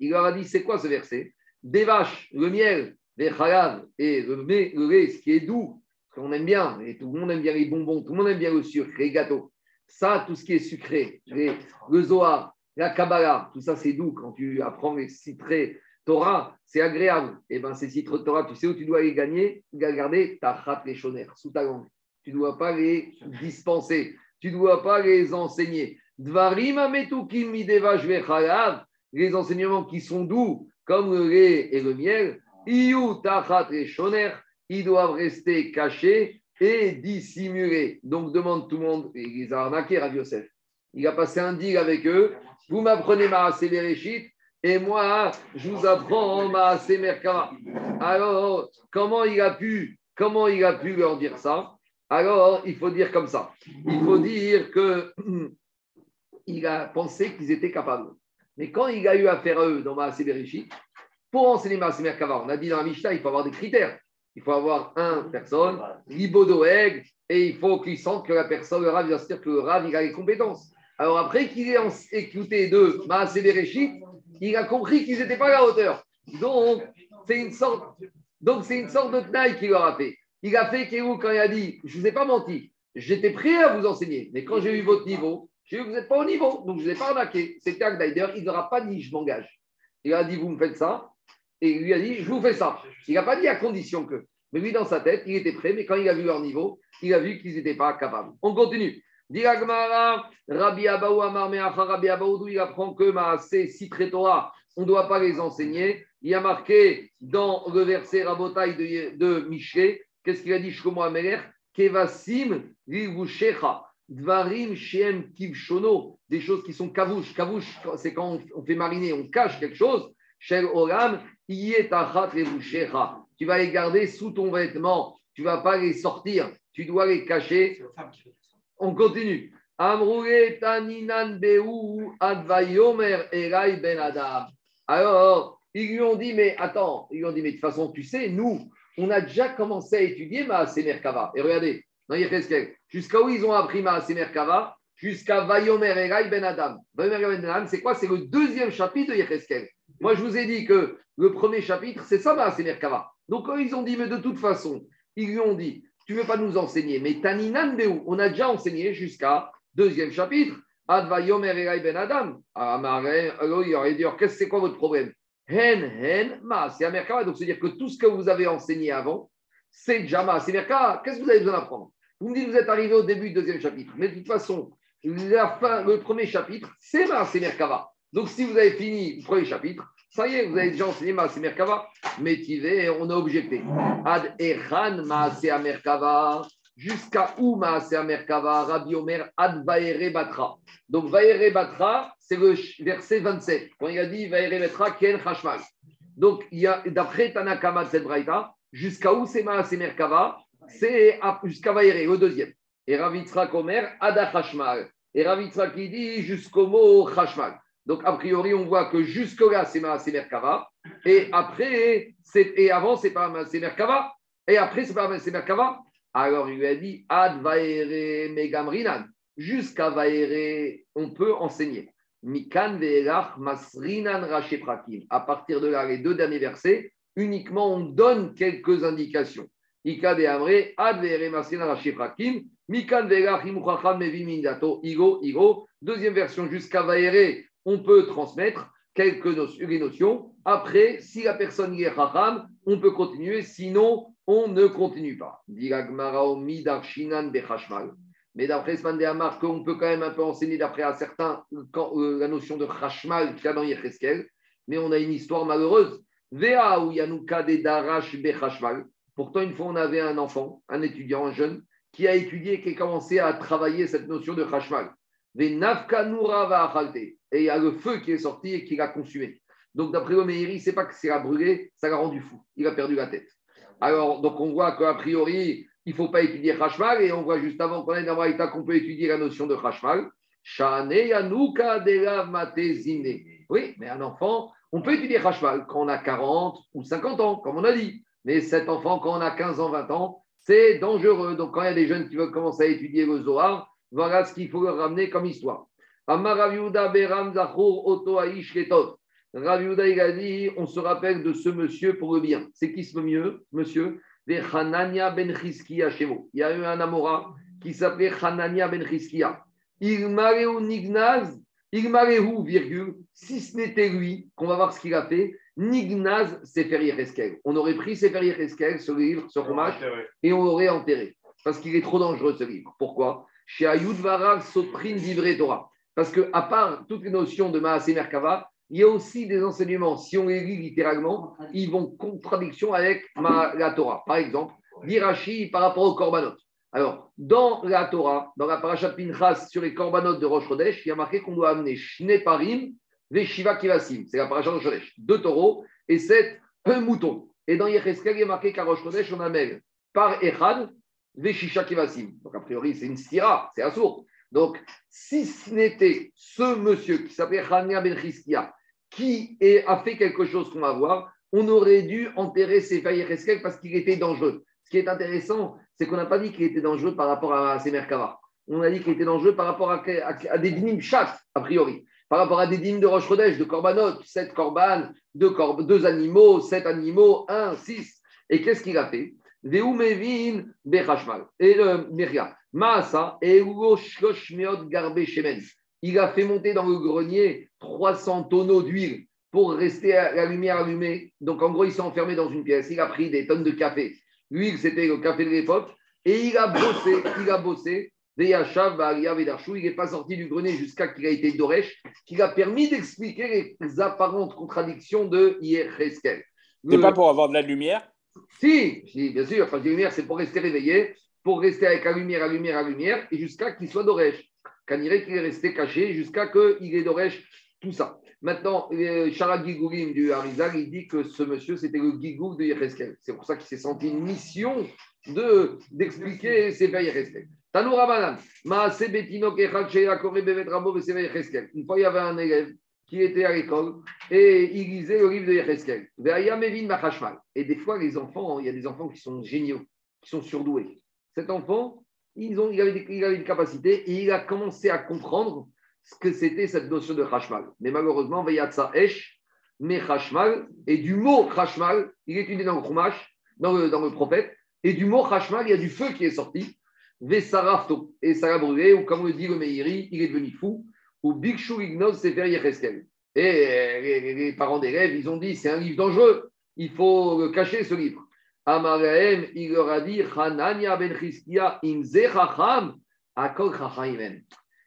Il leur a dit, c'est quoi ce verset? Des vaches, le miel, les chalav et le, le ce qui est doux, ce qu'on aime bien, et tout le monde aime bien les bonbons, tout le monde aime bien le sucre, les gâteaux. Ça, tout ce qui est sucré, le Zohar, la Kabbalah, tout ça c'est doux. Quand tu apprends les citrés Torah, c'est agréable. Et bien ces citrés Torah, tu sais où tu dois les gagner, garder ta chat les chonères sous ta langue. Tu ne dois pas les dispenser, tu ne dois pas les enseigner. Dvarim ametukim les enseignements qui sont doux, comme le lait et le miel, ils doivent rester cachés et dissimulés. Donc demande tout le monde, il les a arnaqués, Rav Yosef. Il a passé un deal avec eux. Vous m'apprenez ma Bereshit et moi, je vous apprends ma Merkava. Alors, comment il a pu, comment il a pu leur dire ça? Alors, il faut dire comme ça. Il faut dire que il a pensé qu'ils étaient capables. Mais quand il a eu affaire à eux dans ma Bereshit, pour enseigner ma Merkava, on a dit dans la Mishnah, il faut avoir des critères. Il faut avoir un personne, libodoeg, et il faut qu'il sente que la personne, le Rav, il que il a les compétences. Alors après qu'il ait écouté de Maasé Bereshit, il a compris qu'ils n'étaient pas à la hauteur. Donc, c'est une sorte, donc c'est une sorte de taille qu'il leur a fait. Il a fait Kéhou quand il a dit Je ne vous ai pas menti, j'étais prêt à vous enseigner, mais quand j'ai eu votre niveau, j'ai vu que vous n'êtes pas au niveau, donc je ne vous ai pas arnaqué. C'était un D'ailleurs, il n'aura pas dit Je m'engage. Il a dit Vous me faites ça, et il lui a dit Je vous fais ça. Il n'a pas dit à condition que. Mais lui, dans sa tête, il était prêt, mais quand il a vu leur niveau, il a vu qu'ils n'étaient pas capables. On continue. Rabbi Abaou Amar Rabbi il apprend que si Torah, on ne doit pas les enseigner. Il y a marqué dans le verset Rabotai de, de Miché, qu'est-ce qu'il a dit Shlomo Ameler? Kevasim Dvarim Shem Kivshono, des choses qui sont kavouche. Kavouche, c'est quand on fait mariner, on cache quelque chose. Shel Olam, Yetachat Tu vas les garder sous ton vêtement, tu ne vas pas les sortir, tu dois les cacher. On continue. ben Adam. Alors, ils lui ont dit, mais attends, ils lui ont dit, mais de toute façon, tu sais, nous, on a déjà commencé à étudier Maaser Merkava. Et regardez, jusqu'à où ils ont appris Maaser Merkava Jusqu'à Vayomer Erai Ben Adam. Vayomer Ben Adam, c'est quoi? C'est le deuxième chapitre de Yecheskel. Moi, je vous ai dit que le premier chapitre, c'est ça Maaser Merkava. Donc, ils ont dit, mais de toute façon, ils lui ont dit, tu ne veux pas nous enseigner, mais Taninan on a déjà enseigné jusqu'à deuxième chapitre. Adva Yomer Ben Adam. Alors il aurait dit qu'est-ce que c'est quoi votre problème? Hen, hen, ma, c'est Amerkava. Donc, c'est-à-dire que tout ce que vous avez enseigné avant, c'est déjà c'est Amerkava. Qu'est-ce que vous avez besoin d'apprendre? Vous me dites que vous êtes arrivé au début du deuxième chapitre. Mais de toute façon, la fin, le premier chapitre, c'est ma, c'est Merkava. Donc, si vous avez fini le premier chapitre, ça y est, vous avez déjà enseigné Maasé Merkava. Métivé, on a objecté. Ad Echan Maasé Merkava. Jusqu'à où Maasé Merkava Rabbi Omer Ad Vaere Batra. Donc Vaere Batra, c'est le verset 27. Quand il a dit Vaere Batra, Ken Hashmal. Donc, il d'après Tanakama de cette braïta, jusqu'à où c'est Maasé Merkava? C'est jusqu'à Vaere, le deuxième. Et Ravitra Omer Ad Hashmal. Et Ravitra qui dit jusqu'au mot Hashmal. Donc, a priori, on voit que jusque-là, c'est Merkava. Et après, et avant, c'est pas Merkava. Et après, c'est pas Merkava. Alors, il lui a dit Ad Vaere Megamrinan. Jusqu'à Vaere, on peut enseigner. Mikan Masrinan Prakim. À partir de là, les deux derniers versets, uniquement on donne quelques indications. Ika de Amre, Ad Vaere Masrinan Prakim. Mikan Mevim Igo, Igo. Deuxième version, jusqu'à Vaere on peut transmettre quelques notions. Après, si la personne y est raham, on peut continuer, sinon, on ne continue pas. Mais d'après Sman Amar, on peut quand même un peu enseigner d'après à certains euh, la notion de Hashmal qu'il y a dans mais on a une histoire malheureuse. De. Pourtant, une fois, on avait un enfant, un étudiant, un jeune, qui a étudié, qui a commencé à travailler cette notion de Hashmal. Et il y a le feu qui est sorti et qui l'a consumé. Donc, d'après Omeiri, c'est pas que c'est a brûlé, ça l'a rendu fou. Il a perdu la tête. Alors, donc, on voit qu'a priori, il ne faut pas étudier Hashmal. Et on voit juste avant qu'on ait dans qu'on peut étudier la notion de Hashmal. Oui, mais un enfant, on peut étudier Hashmal quand on a 40 ou 50 ans, comme on a dit. Mais cet enfant, quand on a 15 ans, 20 ans, c'est dangereux. Donc, quand il y a des jeunes qui veulent commencer à étudier le Zohar, voilà ce qu'il faut leur ramener comme histoire. Beram Oto il a dit on se rappelle de ce monsieur pour le bien. C'est qui ce mieux, monsieur? Ben Il y a eu un Amora qui s'appelait Hanania ben Chizkia. Il Nignaz, il virgule, si ce n'était lui, qu'on va voir ce qu'il a fait, Nignaz Sefer Yecheskel. On aurait pris Sefer Yecheskel, ce livre, ce roman, et on l'aurait enterré. Parce qu'il est trop dangereux ce livre. Pourquoi? Chez Ayud Sotrin Torah. Parce que, à part toutes les notions de Maasé Merkava, il y a aussi des enseignements, si on les lit littéralement, ils vont contradiction avec la Torah. Par exemple, Dirachi par rapport aux korbanot. Alors, dans la Torah, dans la paracha Pinchas sur les korbanot de Rosh Chodesh, il y a marqué qu'on doit amener Shne Parim, Veshiva Kivasim. C'est la paracha de Chodesh. Deux taureaux et sept moutons. Et dans Yecheskel, il y a marqué qu'à Rosh Chodesh, on amène par Echad, Veshisha Kivasim. Donc, a priori, c'est une stira, c'est assourd. Donc, si ce n'était ce monsieur qui s'appelait Chania Ben qui a fait quelque chose qu'on va voir, on aurait dû enterrer ses Yecheskel parce qu'il était dangereux. Ce qui est intéressant, c'est qu'on n'a pas dit qu'il était dangereux par rapport à ses Merkava. On a dit qu'il était dangereux par rapport à, des dynimes chat, a priori. Par rapport à des dynimes de Roche de sept korban, deux, korb- deux animaux, sept animaux, un, six. Et qu'est-ce qu'il a fait? Veumevin. Et le Myria, Maasa, Garbe Shemen. Il a fait monter dans le grenier 300 tonneaux d'huile pour rester à la lumière allumée. Donc, en gros, il s'est enfermé dans une pièce. Il a pris des tonnes de café. L'huile, c'était le café de l'époque. Et il a bossé, il a bossé. Il n'est pas sorti du grenier jusqu'à qu'il a été Doresh, qui a permis d'expliquer les apparentes contradictions de Yecheskel. C'est pas pour avoir de la lumière? Si, si, bien sûr. Lumière, c'est pour rester réveillé, pour rester avec la lumière, la lumière, la lumière, et jusqu'à qu'il soit Doresh. Kaniré qu'il est resté caché jusqu'à qu'il est Doresh, tout ça. Maintenant, euh, Shara Gigourim du Harizal, il dit que ce monsieur, c'était le Gigour de Yecheskel. C'est pour ça qu'il s'est senti une mission de- d'expliquer ses vers Yecheskel. Tanoura Banan, Maase Betino Kechad Sheila Kore Bevet Rabo. Une fois, il y avait un élève qui était à l'école et il lisait le livre de Yecheskel. Et des fois, les enfants, il y a des enfants qui sont géniaux, qui sont surdoués. Cet enfant, ils ont, il, avait une capacité et il a commencé à comprendre ce que c'était cette notion de Hashmal. Mais malheureusement, Veyatsa Esh, mais Hashmal, et du mot Hashmal, il est étudié dans le Chumash, dans le, prophète, et du mot Hashmal, il y a du feu qui est sorti, Vesarafto, et ça l'a brûlé, ou comme le dit le Meiri, il est devenu fou, ou Bikshu Ignos Sefer Yecheskel. Et euh, les, les- parents d'élèves, ils ont dit c'est un livre dangereux, il faut le cacher ce livre. Amarahem, il leur a dit Hanania ben imze chacham, akol. Il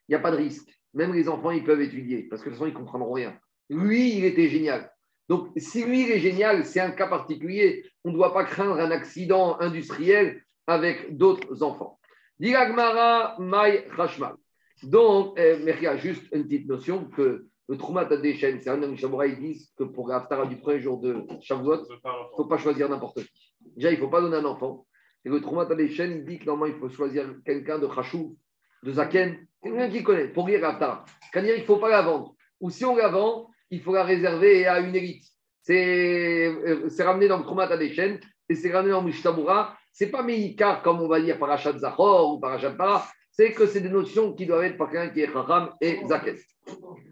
n'y a pas de risque. Même les enfants, ils peuvent étudier, parce que de toute façon, ils ne comprendront rien. Lui, il était génial. Donc, si lui, il est génial, c'est un cas particulier. On ne doit pas craindre un accident industriel avec d'autres enfants. Diragmara Mai Rashmal. Donc, euh, Meria, juste une petite notion que le Troumat Adeshen, c'est un homme ils disent que pour l'Aftara du premier jour de Shavuot, il ne faut pas choisir n'importe qui. Déjà, il ne faut pas donner un enfant. Et le Troumat Adeshen, il dit que normalement, il faut choisir quelqu'un de Chachou, de Zaken, quelqu'un qui connaît, pour lire l'Aftara. C'est-à-dire il ne faut pas la vendre. Ou si on la vend, il faut la réserver à une élite. C'est euh, ramené dans le Troumat Adeshen et c'est ramené dans Mishtabura. Ce n'est pas Meikar, comme on va dire Parashat Zachor ou Parashat Para, c'est que c'est des notions qui doivent être par quelqu'un qui est Chacham et.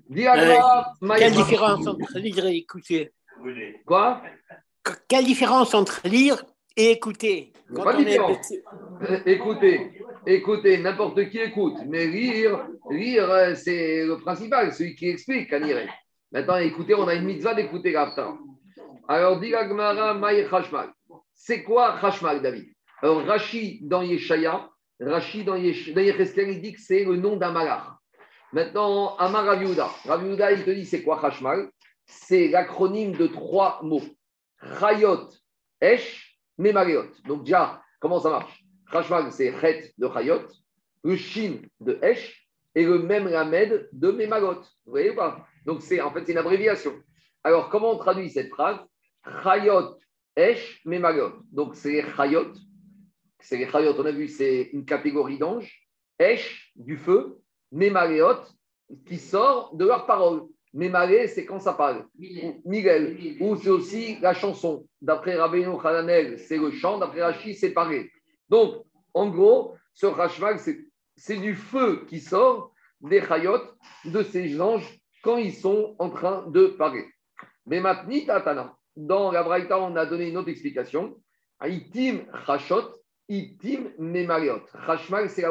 Diagma, Maï- Quelle différence entre lire et écouter Quoi? Qu- Quelle différence entre lire et écouter? Quand Pas de est différence. petit- Écoutez, écoutez, n'importe qui écoute, mais lire, lire, euh, c'est le principal, celui qui explique, à lire. Maintenant, écoutez, on a une mitzvah d'écouter l'Aftar. Alors, dit la Gemara, Maï Chashmal. C'est quoi Chashmal, David? Alors, Rashi dans Yeshaya, Rashi dans, Yecheskel, il dit que c'est le nom d'un. Maintenant, Amar Rav Yehuda. Rav Yehuda, il te dit c'est quoi Chashmal C'est l'acronyme de trois mots. Chayot, Esh, Memaleot. Donc, déjà, comment ça marche? Chashmal, c'est Chet de Chayot, le Shin de Esh et le même Lamed de Memalot. Vous voyez pas? Donc, c'est en fait c'est une abréviation. Alors, comment on traduit cette phrase? Chayot, Esh, Memalot. Donc, c'est Chayot. C'est les Chayot, on a vu, c'est une catégorie d'anges. Esh, du feu. Memaleot, qui sort de leurs paroles. Memale, c'est quand ça parle. Miguel, ou c'est aussi la chanson. D'après Rabbeinu Hananel, c'est le chant. D'après Rashi, c'est parler. Donc, en gros, ce Rashval, c'est c'est du feu qui sort des Chayot, de ces anges, quand ils sont en train de parler. Mais maintenant, Tatana, dans la Braïta, on a donné une autre explication. Itim Chashot, Itim Memariot. Chashmal, c'est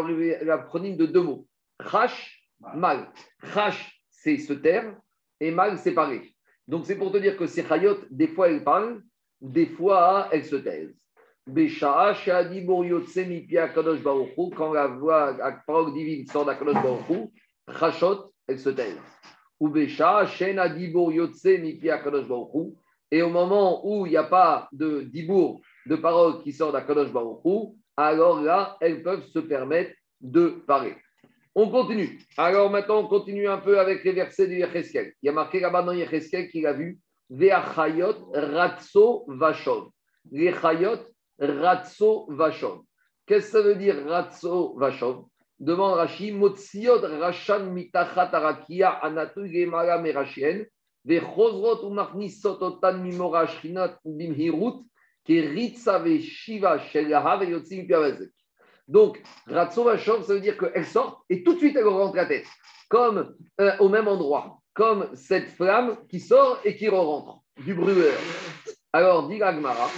l'acronyme de deux mots. Chash, mal. Chash, c'est se taire, et mal, c'est parler. Donc, c'est pour te dire que ces Chayot, des fois, elles parlent, des fois, elles se taisent. Quand la voix, la parole divine sort d'Akadosh Baruch Hu, Chashot, elle se taise. Ubesha, Shena Dibour Yotse Mipi Akadosh Baruch Hu. Et au moment où il n'y a pas de dibour, de parole qui sort d'Akadosh Baruch Hu, alors là, elles peuvent se permettre de parler. On continue. Alors maintenant, on continue un peu avec les versets de Yecheskel. Il y a marqué là-bas dans Yecheskel qu'il a vu Veachayot Ratso Vashon. Les Chayot Ratso Vashon. Qu'est-ce que ça veut dire Ratso Vashon? Demande Rashi Motsiot Rashan Mitachat Arakia Anatu Gemara Merashien. Veshiva Shelaha Veyotzim Piavezek. Donc, Ratso Vashon, ça veut dire qu'elle sort et tout de suite elle rentre la tête, comme euh, au même endroit, comme cette flamme qui sort et qui rentre du brûleur. Alors, dit Gagmara,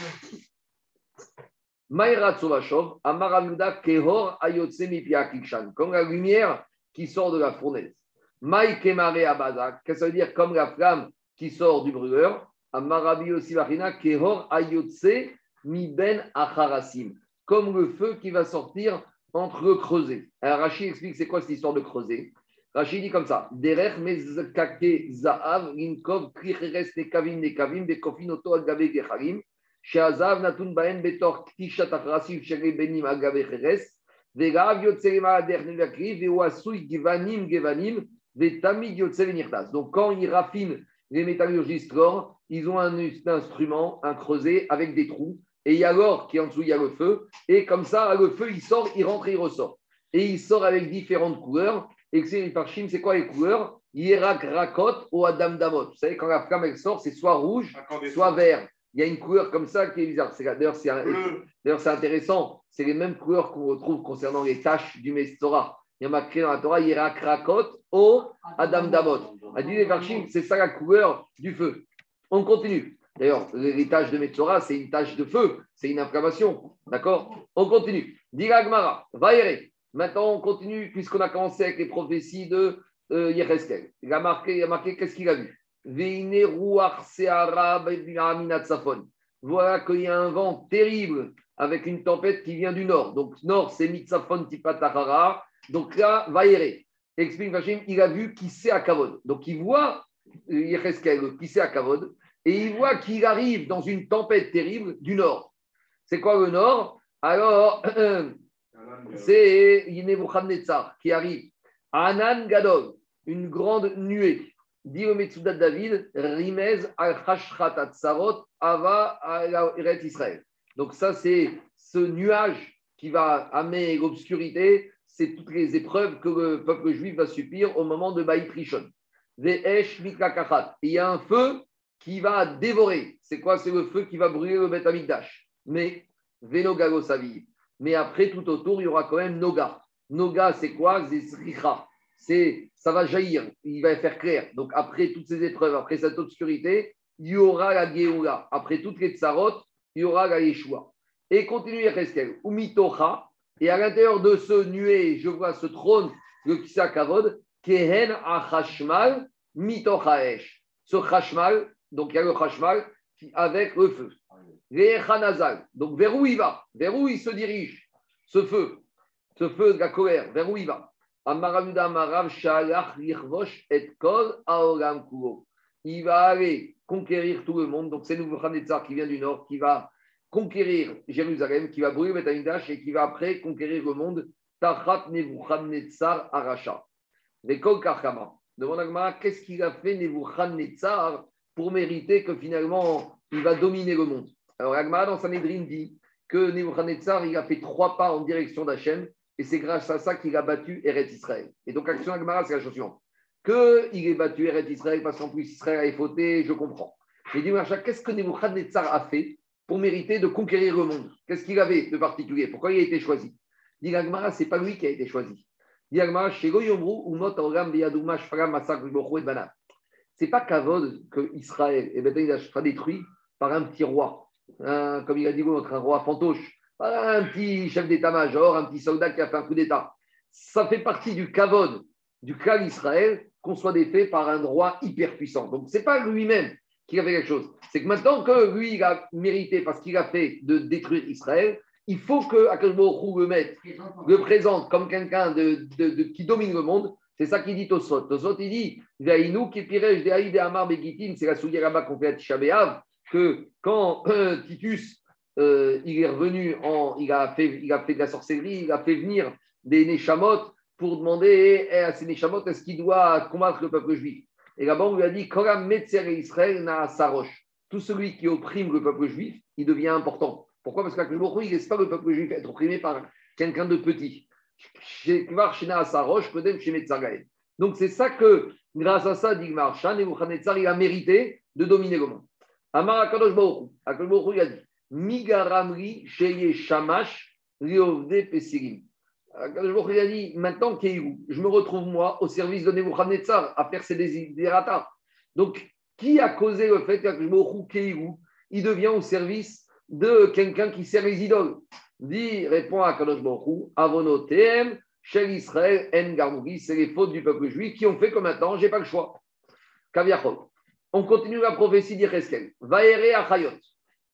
Maïratso Vashon, Amaramuda Kehor Ayotse Mipiakikshan, comme la lumière qui sort de la fournaise. Maï Kemare Abazak, qu'est-ce que ça veut dire comme la flamme qui sort du brûleur Amarabi Osivachina Kehor Ayotse Miben Acharasim comme le feu qui va sortir entre le creuset. Alors Rachid explique c'est quoi cette histoire de creuset. Rachid dit comme ça Derech mezkake zaav linkov kricheres nekavim nekavim bekofin oto agabe gecharim natun baen betor ktishat achrasim shele benim agabe cheres vegav yotzer ma'ader nevakri veoasui givanim gevanim vetamid yotzer nirtas. Donc quand ils raffinent les métallurgistes l'or, ils ont un instrument, un creuset avec des trous et il y a l'or qui est en dessous, il y a le feu, et comme ça, le feu, il sort, il rentre et il ressort. Et il sort avec différentes couleurs, et c'est c'est quoi les couleurs? Hierak rakot ou adam damot. Vous savez, quand la flamme, elle sort, c'est soit rouge, soit vert. Il y a une couleur comme ça qui est bizarre. D'ailleurs, c'est d'ailleurs, c'est intéressant. C'est les mêmes couleurs qu'on retrouve concernant les taches du Mestora. Il y a marqué dans la Torah, Hierak rakot ou adam damot. A dit les c'est ça la couleur du feu. On continue. D'ailleurs, l'héritage de Metzora, c'est une tache de feu, c'est une inflammation. D'accord? On continue. Diragmara, Vaere. Maintenant, on continue, puisqu'on a commencé avec les prophéties de euh. Il a marqué, a marqué qu'est-ce qu'il a vu? Voilà qu'il y a un vent terrible avec une tempête qui vient du nord. Donc, nord, c'est Mitzafon Tipatahara. Donc là, Vaere. Explique Vachim, il a vu qui c'est à Kavod. Donc, il voit euh, qui c'est à Kavod et il voit qu'il arrive dans une tempête terrible du nord. C'est quoi le nord? Alors, c'est Nebuchadnezzar qui arrive. Anan Gadol, une grande nuée. Dit le Metsudat David, Rimez al Tsarot Ava al Israël. Donc, ça, c'est ce nuage qui va amener l'obscurité. C'est toutes les épreuves que le peuple juif va subir au moment de Baït Rishon. Il y a un feu qui va dévorer. C'est quoi? C'est le feu qui va brûler le Beth Amikdash. Mais, Venogago. Mais après, tout autour, il y aura quand même Noga. Noga, c'est quoi? C'est ça va jaillir, il va faire clair. Donc, après toutes ces épreuves, après cette obscurité, il y aura la Géoula. Après toutes les tsarot, il y aura la Yeshua. Et continue Yecheskel. Umitocha. Et à l'intérieur de ce nuée, je vois ce trône, le Kisa Kavod, Kehen Achashmal Mitochaesh. Ce Chashmal, donc il y a le Khashmal avec le feu. Donc vers où il va? Vers où il se dirige Ce feu, ce feu de la colère, vers où il va? Il va aller conquérir tout le monde. Donc c'est Nebuchadnezzar qui vient du nord, qui va conquérir Jérusalem, qui va brûler Bethanidash et qui va après conquérir le monde. Tachat Nebuchadnezzar Aracha. L'école Karkama. Demande qu'est-ce qu'il a fait Nebuchadnezzar pour mériter que finalement, il va dominer le monde? Alors, Agmara dans Sanhedrin dit que Nebuchadnezzar, il a fait trois pas en direction d'Hachem, et c'est grâce à ça qu'il a battu Eretz Israël. Et donc, action Agmara, c'est la chose. Qu'il ait battu Eretz Israël parce qu'en plus Israël a fauté, je comprends. Mais dis-moi, qu'est-ce que Nebuchadnezzar a fait pour mériter de conquérir le monde. Qu'est-ce qu'il avait de particulier? Pourquoi il a été choisi? Dit ce n'est pas lui qui a été choisi. Dit Banat c'est pas Kavod que Israël et Bethel sera détruit par un petit roi, comme il a dit l'autre, un roi fantoche, un petit chef d'état-major, un petit soldat qui a fait un coup d'état. Ça fait partie du Kavod, du clan d'Israël, qu'on soit défait par un roi hyper puissant. Donc, ce n'est pas lui-même qui a fait quelque chose. C'est que maintenant que lui, il a mérité, parce qu'il a fait de détruire Israël, il faut que Akashbo le mette, le présente comme quelqu'un de, qui domine le monde C'est ça qu'il dit Tosot. Tosot, il dit pirej de Haïd et Amar Begitin, c'est la souillère là-bas qu'on fait à que quand euh, Titus euh, il est revenu, en, il, a fait, il a fait de la sorcellerie, il a fait venir des Neshamot pour demander eh, à ces Neshamot est-ce qu'il doit combattre le peuple juif? Et là-bas, on lui a dit Koram Israël na Saroche. Tout celui qui opprime le peuple juif, il devient important. Pourquoi? Parce que il laisse pas le peuple juif être opprimé par quelqu'un de petit. Donc c'est ça que, grâce à ça, dit Marshan, il a mérité de dominer le monde. Amar Akadosh Akadosh il a dit Migaramri Shamash Riovde Pesirim. Akadosh il a dit maintenant je me retrouve moi au service de Nebuchadnezzar à faire ses désiderata. Donc qui a causé le fait Keirou, il devient au service de quelqu'un qui sert les idoles Dit, répond à Kadosh Baruch Avonotem, chez Israël, En Garmouri, c'est les fautes du peuple juif qui ont fait comme maintenant, j'ai pas le choix. Kaviachol. On continue la prophétie d'Ireskel. Vaere Achayot.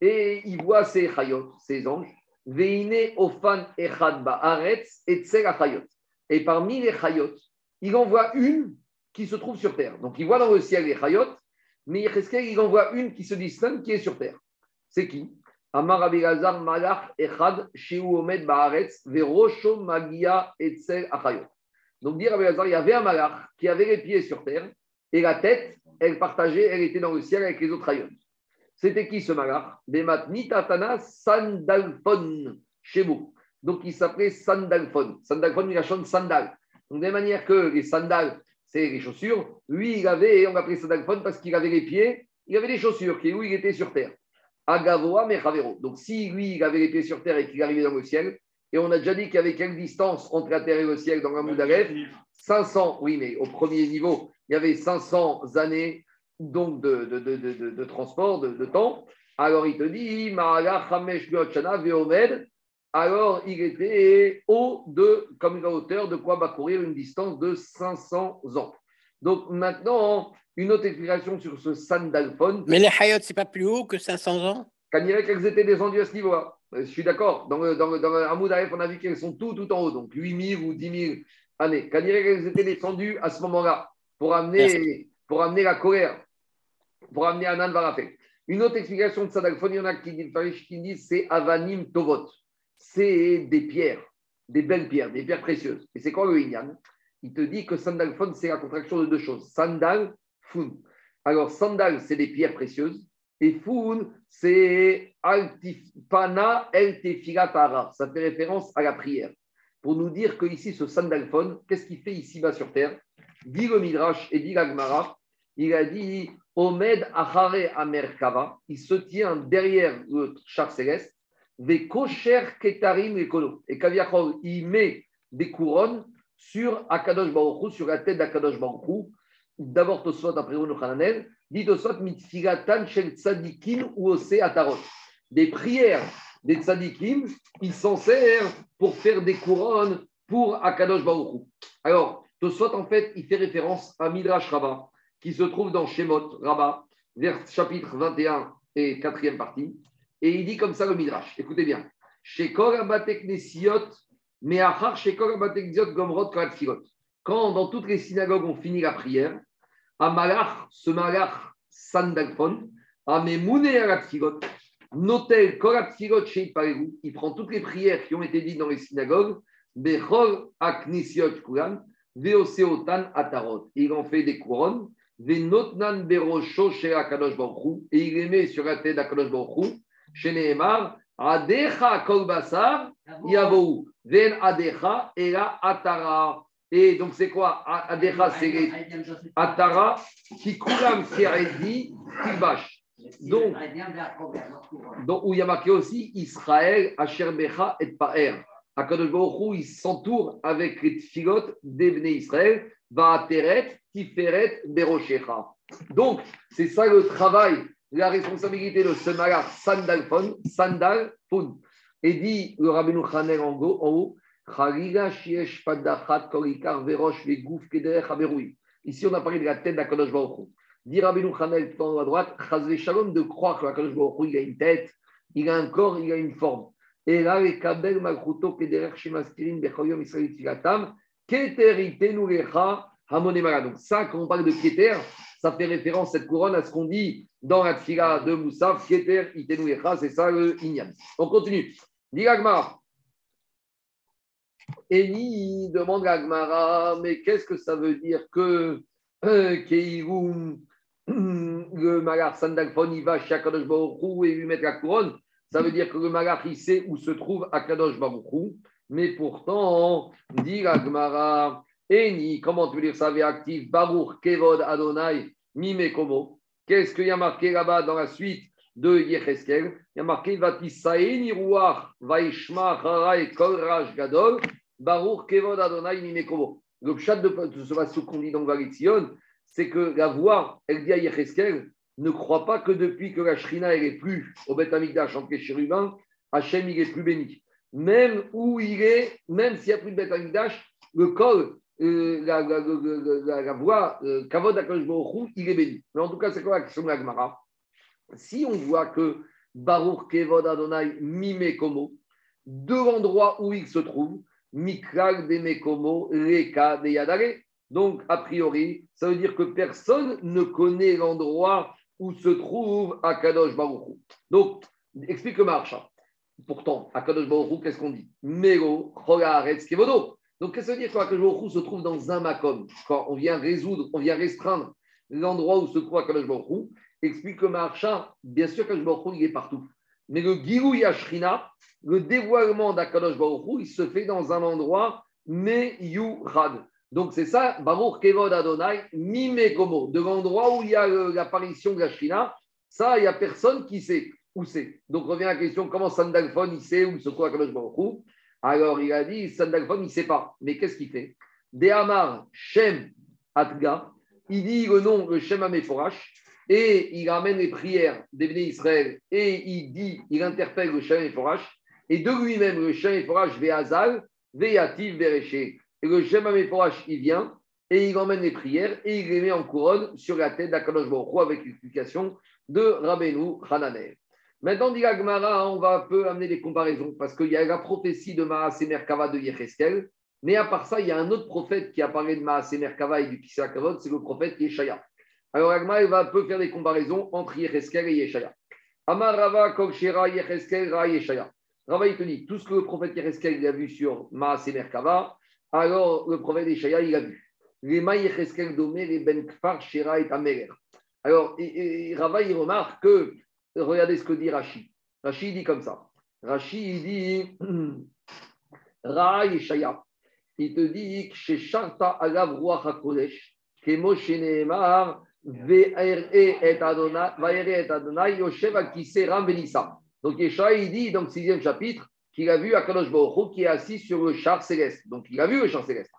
Et il voit ces Chayot, ces anges. Et parmi les Chayot, il en voit une qui se trouve sur terre. Donc il voit dans le ciel les Chayot, mais il en voit une qui se distingue qui est sur terre. C'est qui? Amar Abigazar Malach Echad Sheu Omed Baaretz Verosho Magia Etzel Achayot. Donc dire Abigazar, il y avait un malach qui avait les pieds sur terre et la tête, elle partageait, elle était dans le ciel avec les autres rayons. C'était qui ce malach Bemat Nitatana Sandalphon Shemu. Donc il s'appelait Sandalphon. Sandalphon, il a chanté sandal. Donc de la manière que les sandales, c'est les chaussures, lui il avait, on l'appelait Sandalphon parce qu'il avait les pieds, il avait des chaussures, qui où il était sur terre. Agavoa Mechavero. Donc, si lui, il avait les pieds sur terre et qu'il arrivait dans le ciel, et on a déjà dit qu'il y avait quelle distance entre la terre et le ciel dans la Moudalef 500, oui, mais au premier niveau, il y avait 500 années donc de, de, de, de transport, de, temps. Alors, il te dit, alors il était haut de, comme la hauteur de quoi va courir une distance de 500 ans. Donc maintenant, une autre explication sur ce sandalphone. Mais les Hayot, c'est pas plus haut que 500 ans? Quand il qu'elles étaient descendues à ce niveau-là. Euh, je suis d'accord. Dans, le, dans, dans on a vu qu'elles sont tout, tout en haut, donc 8000 ou 10 000 années. Quand il qu'elles étaient descendues à ce moment-là pour amener, pour amener la colère, pour amener Anan Varafé. Une autre explication de sandalphone, il y en a qui, disent c'est Avanim Tovot. C'est des pierres, des belles pierres, des pierres précieuses. Et c'est quoi le Inyan Il te dit que sandalphone, c'est la contraction de deux choses. Sandal, Foun. Alors, sandal, c'est des pierres précieuses. Et Foun, c'est Altifana El Tefilatara. Ça fait référence à la prière. Pour nous dire que ici, ce sandalphone, qu'est-ce qu'il fait ici-bas sur terre? Dit le Midrash et dit l'Agmara, il a dit Omed Achare Amerkava, il se tient derrière le char céleste, Ve Kosher Ketarim. Et Kaviachol, il met des couronnes sur Akadosh Baruch sur la tête d'Akadosh Baruch D'abord, Tosot, après Hananel, dit Tosot, mitfigatan shel tzadikim ou ose atarot. Des prières des tzadikim, ils s'en servent pour faire des couronnes pour Akadosh Baruch Alors, Tosot, en fait, il fait référence à Midrash Rabbah, qui se trouve dans Shemot Rabbah, chapitre 21 et 4e partie. Et il dit comme ça le Midrash. Écoutez bien. Quand dans toutes les synagogues on finit la prière, ce Malach Notel il prend toutes les prières qui ont été dites dans les synagogues, Bechol Aknisiot Kulan, Veoseotan Atarot. Il en fait des couronnes, Venotnan Berosho chez Akadosh Baruchou, et il les met sur la tête d'Akadosh Baruchou, chez Nehemar, Adecha Kolbasar, Yavou, Ven Adecha, et la Atara. Et donc, c'est quoi? Adecha, c'est Atara, qui Kikulam, Keredi, Kilbash. Donc, donc, où il y a marqué aussi Israël, Asherbecha et Pa'er. Akadosh Baruch il s'entoure avec les tfilotes d'Ebné Israël, Vaateret, Tiferet, Beroshecha. Donc, c'est ça le travail, la responsabilité de ce malach Sandalphon, Sandalphon. Et dit le Rabbeinu Chanel en haut, Ici, on a parlé de la tête d'Akadosh Baruch Dit Rabbi Chanel, tout à droite, Shalom de croire que Akadosh Baruch il a une tête, il a un corps, il a une forme. Et là, les Kabel Malchuto, Kederech Shemaskirin, Bechoyom Israël Tilatam, Keteritenu Lecha, Hamonemara. Donc, ça, quand on parle de Keter, ça fait référence, cette couronne, à ce qu'on dit dans la tfila de Moussaf, Keter, Itenu Echa, c'est ça le Inyan. On continue. Diragmara. Eni demande à Gmara, mais qu'est-ce que ça veut dire que euh, le Malar Sandalphon, il va chez Akadosh Baruchou et lui mettre la couronne? Ça veut dire que le Malar, il sait où se trouve Akadosh Baruchou. Mais pourtant, dit Gmara, Eni, comment tu veux dire ça actif Baruch, Kevod, Adonai, Mime Komo. Qu'est-ce qu'il y a marqué là-bas dans la suite de Yecheskel? Il y a marqué Vatisaeni Ruach, Vaishma, Harai, Kol Raj Gadol, Baruch, Kevod, Adonai, Mime Komo. Le chat de, ce qu'on dit dans c'est que la voix, elle dit à Yecheskel, ne crois pas que depuis que la Shrina, elle est plus au Beth Amikdash entre les chérubins, Hachem, il est plus béni. Même où il est, même s'il n'y a plus de Amikdash, le col, euh, la, la, la, la, euh, Kavod Hu, il est béni. Mais en tout cas, c'est quoi la question de la Gemara Si on voit que Baruch Kevod Adonai Mime Komo, deux endroits où il se trouve, Mikral de Mekomo, Reka de Yadare. Donc, a priori, ça veut dire que personne ne connaît l'endroit où se trouve Akadosh Baruch. Donc, explique le. Pourtant, Baruch Hu, qu'est-ce qu'on dit? Mero, Chogaretz, Kevodo. Donc, qu'est-ce que ça veut dire que Akadosh Baruch se trouve dans un makom? Quand on vient résoudre, on vient restreindre l'endroit où se trouve Akadosh Baruch explique le marcha. Bien sûr, Akadosh Baruch il est partout. Mais le Gilou Yashrina, le dévoilement d'Akadosh Baruch il se fait dans un endroit Meyurad. Donc c'est ça, Baruch Kevod Adonai, Mime Komo, de l'endroit où il y a l'apparition de la ça, il n'y a personne qui sait c'est. Donc revient la question, comment Sandalphon, il sait où se trouve Akadosh Baruch Alors il a dit, Sandalphon, il sait pas. Mais qu'est-ce qu'il fait? Dehamar Shem Atga, il dit le nom, le Shem Ameforash, et il ramène les prières d'Ebné Israël, et il dit, il interpelle le Shem Ameforash, et de lui-même, le Shem Ameforash, Veazal, Veyativ, Vereché. Et le Shem Ameforash, il vient, et il emmène les prières, et il les met en couronne sur la tête d'Akadosh Baruch avec l'explication de Rabbeinu Hananer. Maintenant, dit Gemara, on va un peu amener des comparaisons, parce qu'il y a la prophétie de Maasé Merkava de Yecheskel, mais à part ça, il y a un autre prophète qui a parlé de Maasé Merkava et du Kisra Kavod, c'est le prophète Yeshaya. Alors, Agma, il va un peu faire des comparaisons entre Yecheskel et Yeshaya. Amar Rava, Kokshera, Yecheskel, Ra, Yeshaya. Rava, il te dit, tout ce que le prophète Yecheskel a vu sur Maasé Merkava, alors le prophète Yeshaya, il a vu. Ben Kfar, et. Alors, Rava, il remarque que, regardez ce que dit Rashi. Rashi dit comme ça. Rashi, il dit, Ra Yeshaya. Il te dit que chez Sharta Alav Ruach HaKodesh, que Moshe Nehemar, Ve'ere et Adonai, Yoshev Akise Ram Benissa. Donc Yeshua, il dit dans le sixième chapitre qu'il a vu Akadosh Baruch qui est assis sur le char céleste. Donc il a vu le char céleste.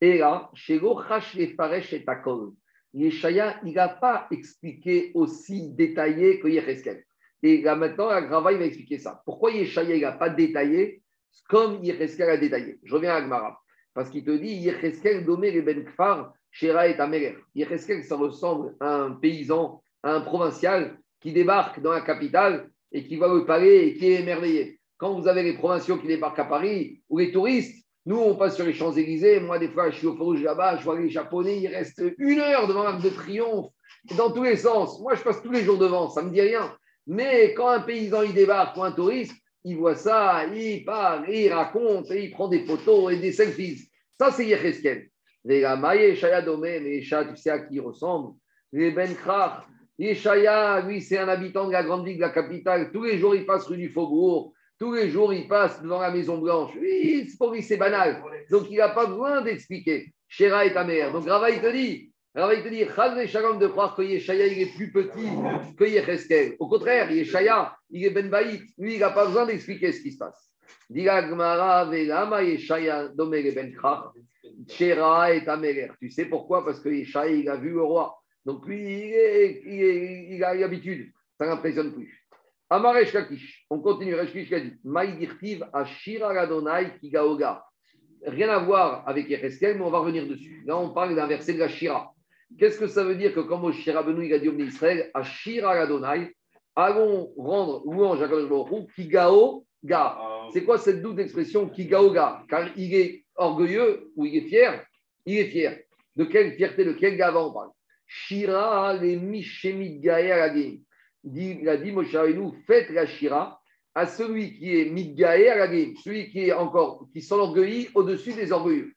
Et là, chez Gochash et Faresh et Takol, Yeshaya, il n'a pas expliqué aussi détaillé que Yecheskel. Et là maintenant, la Grava, il va expliquer ça. Pourquoi Yeshaya, il n'a pas détaillé comme Yecheskel a détaillé? Je reviens à Agmara. Parce qu'il te dit Yecheskel, Domer et Ben Kfar, Shera et Ameler. Yecheskel, ça ressemble à un paysan, à un provincial qui débarque dans la capitale et qui voit le palais et qui est émerveillé. Quand vous avez les provinciaux qui débarquent à Paris ou les touristes, nous, on passe sur les Champs-Élysées. Moi, des fois, je suis au Faurouge là-bas, je vois les Japonais, ils restent une heure devant l'Arc de Triomphe, dans tous les sens. Moi, je passe tous les jours devant, ça ne me dit rien. Mais quand un paysan il débarque ou un touriste, il voit ça, il parle, il raconte, et il prend des photos et des selfies. Ça, c'est Yecheskel. Les Gamaye, Shaya Domé, mais Yesha, tu sais à qui il ressemble Les Ben Krach. Yeshaya, lui, c'est un habitant de la grande ville de la capitale. Tous les jours, il passe rue du Faubourg. Tous les jours, il passe devant la Maison Blanche. Oui, pour lui, c'est banal. Donc, il n'a pas besoin d'expliquer. Chéra est ta mère. Donc, Rava, il te dit, Rava, il te dit, Shalom de croire que Yeshaya, il est plus petit que Yecheskel. Au contraire, Yeshaya, il est Ben Baït. Lui, il n'a pas besoin d'expliquer ce qui se passe. Tu sais pourquoi? Parce que Yeshaya, il a vu le roi. Donc, lui, il, est, il, est, il a l'habitude. Ça n'impressionne plus. Amaresh Kakish, on continue, Reshkish a dit, Maïdirtiv Ashira Radonai Kigaoga. Rien à voir avec Yereskel, mais on va revenir dessus. Là, on parle d'un verset de la Shira. Qu'est-ce que ça veut dire que comme au Shira Benou, il a dit au Israël, Ashira Radonai, allons rendre louange à Kadosh Baruch Kigaoga. C'est quoi cette double expression Kigaoga? Car il est orgueilleux ou il est fier? Il est fier. De quelle fierté, de quel gava on parle Shira les Mishemit Gaer Il a dit Moshe Rabbeinu, faites la Shira à celui qui est Midgaer Agim, celui qui est encore, qui s'enorgueillit au-dessus des orgueilleux.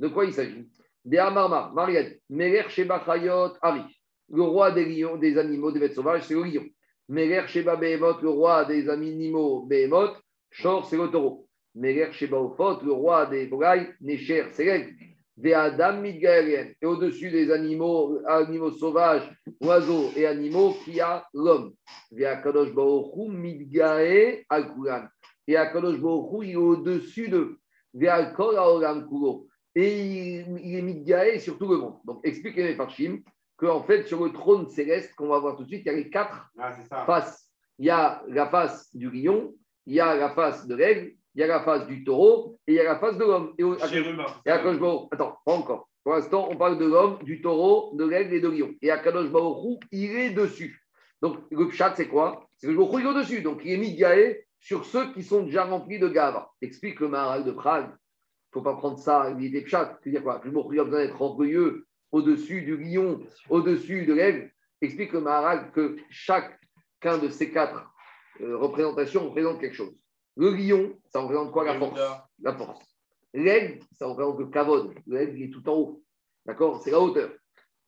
De quoi il s'agit? Des Amarma, Mariette, Meler Sheba Chayot, Ari. Le roi des lions, des animaux, des bêtes sauvages, c'est le lion. Meler Sheba Behemoth, le roi des animaux, Behemoth, Shor, c'est le taureau. Meler Sheba Ophot, le roi des volailles, Necher, c'est l'aigle. Des Adam Midgaerien. Et au-dessus des animaux, animaux sauvages, oiseaux et animaux, qui y a l'homme. Via Kadosh Baruch Midgae Akulan. Et Akadosh Baruch il est au-dessus d'eux. Via Kol Haolam Kulo. Et il, il est Midgae sur tout le monde. Donc, expliquez les Parchim qu'en fait, sur le trône céleste, qu'on va voir tout de suite, il y a les quatre Ah, faces. Il y a la face du lion, il y a la face de l'aigle, il y a la face du taureau et il y a la face de l'homme. Et, et Akadosh Baruch- attends, pas encore. Pour l'instant, on parle de l'homme, du taureau, de l'aigle et de lion. Et Akadosh Baruch Hu, il est dessus. Donc, le pshat, c'est quoi? C'est que le Baruch il est au-dessus. Donc, il est mis Gaé sur ceux qui sont déjà remplis de gava. Explique le Maharal de Prague. Il ne faut pas prendre ça, l'idée pshat. C'est-à-dire quoi? Le Baruch Hu a besoin d'être orgueilleux au-dessus du lion, au-dessus de l'aigle. Explique le Maharal que chacun de ces quatre euh, représentations représente quelque chose. Le lion, ça représente quoi La force? La force. L'aigle, ça représente le kavod. L'aigle, il est tout en haut. D'accord? C'est la hauteur.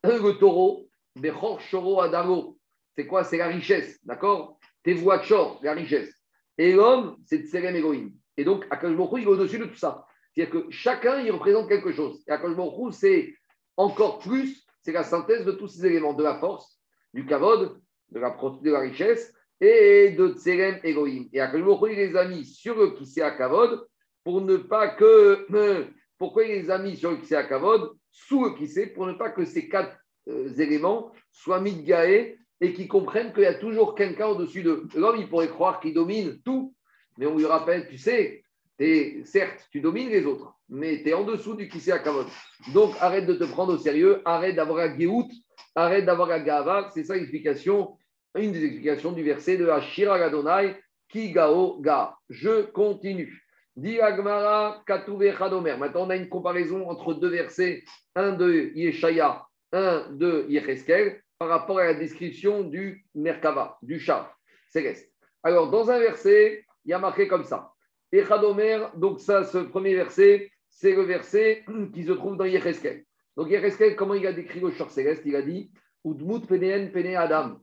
Le taureau, Bechor Shoro Adamo. C'est quoi? C'est la richesse. D'accord? Tes voix Chor, la richesse. Et l'homme, c'est Tserem Elohim. Et donc, Akash Baruch Hu, il est au-dessus de tout ça. C'est-à-dire que chacun, il représente quelque chose. Et Akash Baruch Hu, c'est encore plus, c'est la synthèse de tous ces éléments, de la force, du de la, pro- de la richesse et de Tserem Elohim. Et Hu, il les a mis sur le Kisei Kavod pour ne pas que. Pourquoi il les a mis sur le Kisei Kavod sous le Kisei Pour ne pas que ces quatre euh, éléments soient mis de gaé et qu'ils comprennent qu'il y a toujours quelqu'un au-dessus d'eux. L'homme, il pourrait croire qu'il domine tout, mais on lui rappelle, tu sais, t'es- certes, tu domines les autres, mais tu es en dessous du Kisei Kavod. Donc, arrête de te prendre au sérieux, arrête d'avoir la Géout, arrête d'avoir la Gava. C'est ça l'explication, une des explications du verset de Hashira Gadonai, Ki Gao Ga. Je continue. Dit Agmara, Katouve Chadomer. Maintenant, on a une comparaison entre deux versets, un de Yeshaya, un de Yecheskel, par rapport à la description du Merkava, du char céleste. Alors, dans un verset, il y a marqué comme ça. Et Chadomer, donc ça, ce premier verset, c'est le verset qui se trouve dans Yecheskel. Donc, Yecheskel, comment il a décrit le char céleste? Il a dit Udmut Peneen Pene Adam.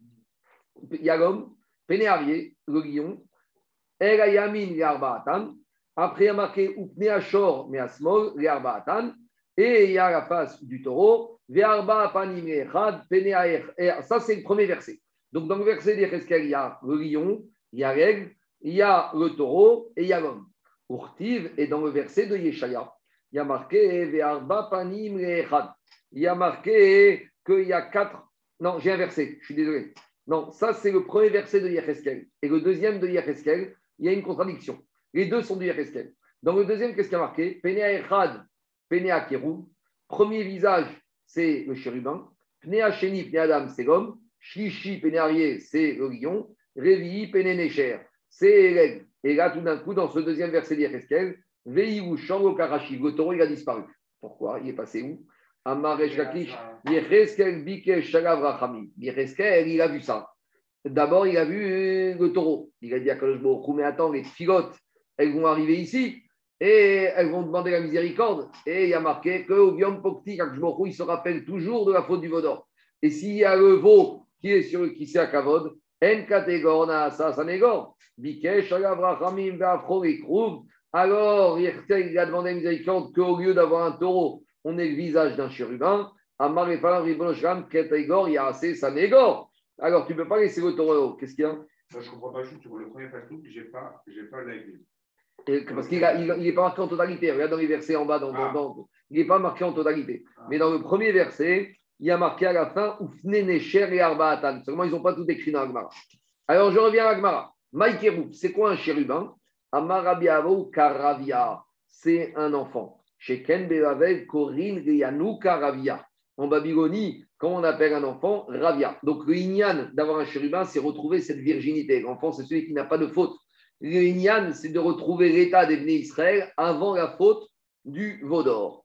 Il y a l'homme, Pene Arié, le lion, El Ayamin. Après, il y a marqué Upne Ashor Measmol Yarbaatan. Et il y a la face du taureau, Ve'arba Panim Echad ça, c'est le premier verset. Donc, dans le verset d'Yecheskel, il y a le lion, il y a il y a le taureau et il y a. Urtiv, et dans le verset de Yeshaya, il y a marqué Ve'arba Panim. Il y a marqué qu'il y a quatre. Non, j'ai inversé, je suis désolé. Non, ça, c'est le premier verset de Yecheskel. Et le deuxième de Yecheskel, il y a une contradiction. Les deux sont de Yecheskel. Dans le deuxième, qu'est-ce qu'il y a marqué? Penea Echad, Penea Kerou. Premier visage, c'est le chérubin. Pnea Sheni, Pnea Adam, c'est l'homme. Shlishi, Pénéarié, c'est le lion. Révi, Pénénécher, c'est l'aigle. Et là, tout d'un coup, dans ce deuxième verset d'Yecheskel, Veiou, Shango Karashi, le il a disparu. Pourquoi? Il est passé où? Lakish, il a vu ça. D'abord, il a vu le taureau. Il a dit à Kadosh Baruch Hu, mais attends, les filottes, elles vont arriver ici et elles vont demander la miséricorde. Et il y a marqué que au Yom Pokti, Kadosh Baruch Hu, il se rappelle toujours de la faute du Vaudor. Et s'il y a le veau qui est sur qui c'est à Kavod, En Bikesh. Alors, il a demandé la miséricorde qu'au lieu d'avoir un taureau, on ait le visage d'un chérubin. Alors, tu ne peux pas laisser le taureau. Qu'est-ce qu'il y a? Ça, je comprends pas juste le premier Facebook, j'ai pas, j'ai pas. Et que- Parce qu'il n'est pas marqué en totalité. Regarde dans les versets en bas. Dans, dans- Ah. dans- il n'est pas marqué en totalité. Ah. Mais dans le premier verset, il y a marqué à la fin Oufne Necher et Arbaatan. Seulement, ils n'ont pas tout écrit dans Agmara. Alors, je reviens à Agmara. Maïkerou, c'est quoi un chérubin? Amarabiavo Karavia. C'est un enfant. Sheken Belavel Korin Karavia. En Babylonie, quand on appelle un enfant, Ravia. Donc, le Inyan d'avoir un chérubin, c'est retrouver cette virginité. L'enfant, c'est celui qui n'a pas de faute. Le Inyan, c'est de retrouver l'état des Bnei Israël avant la faute du Vaudor.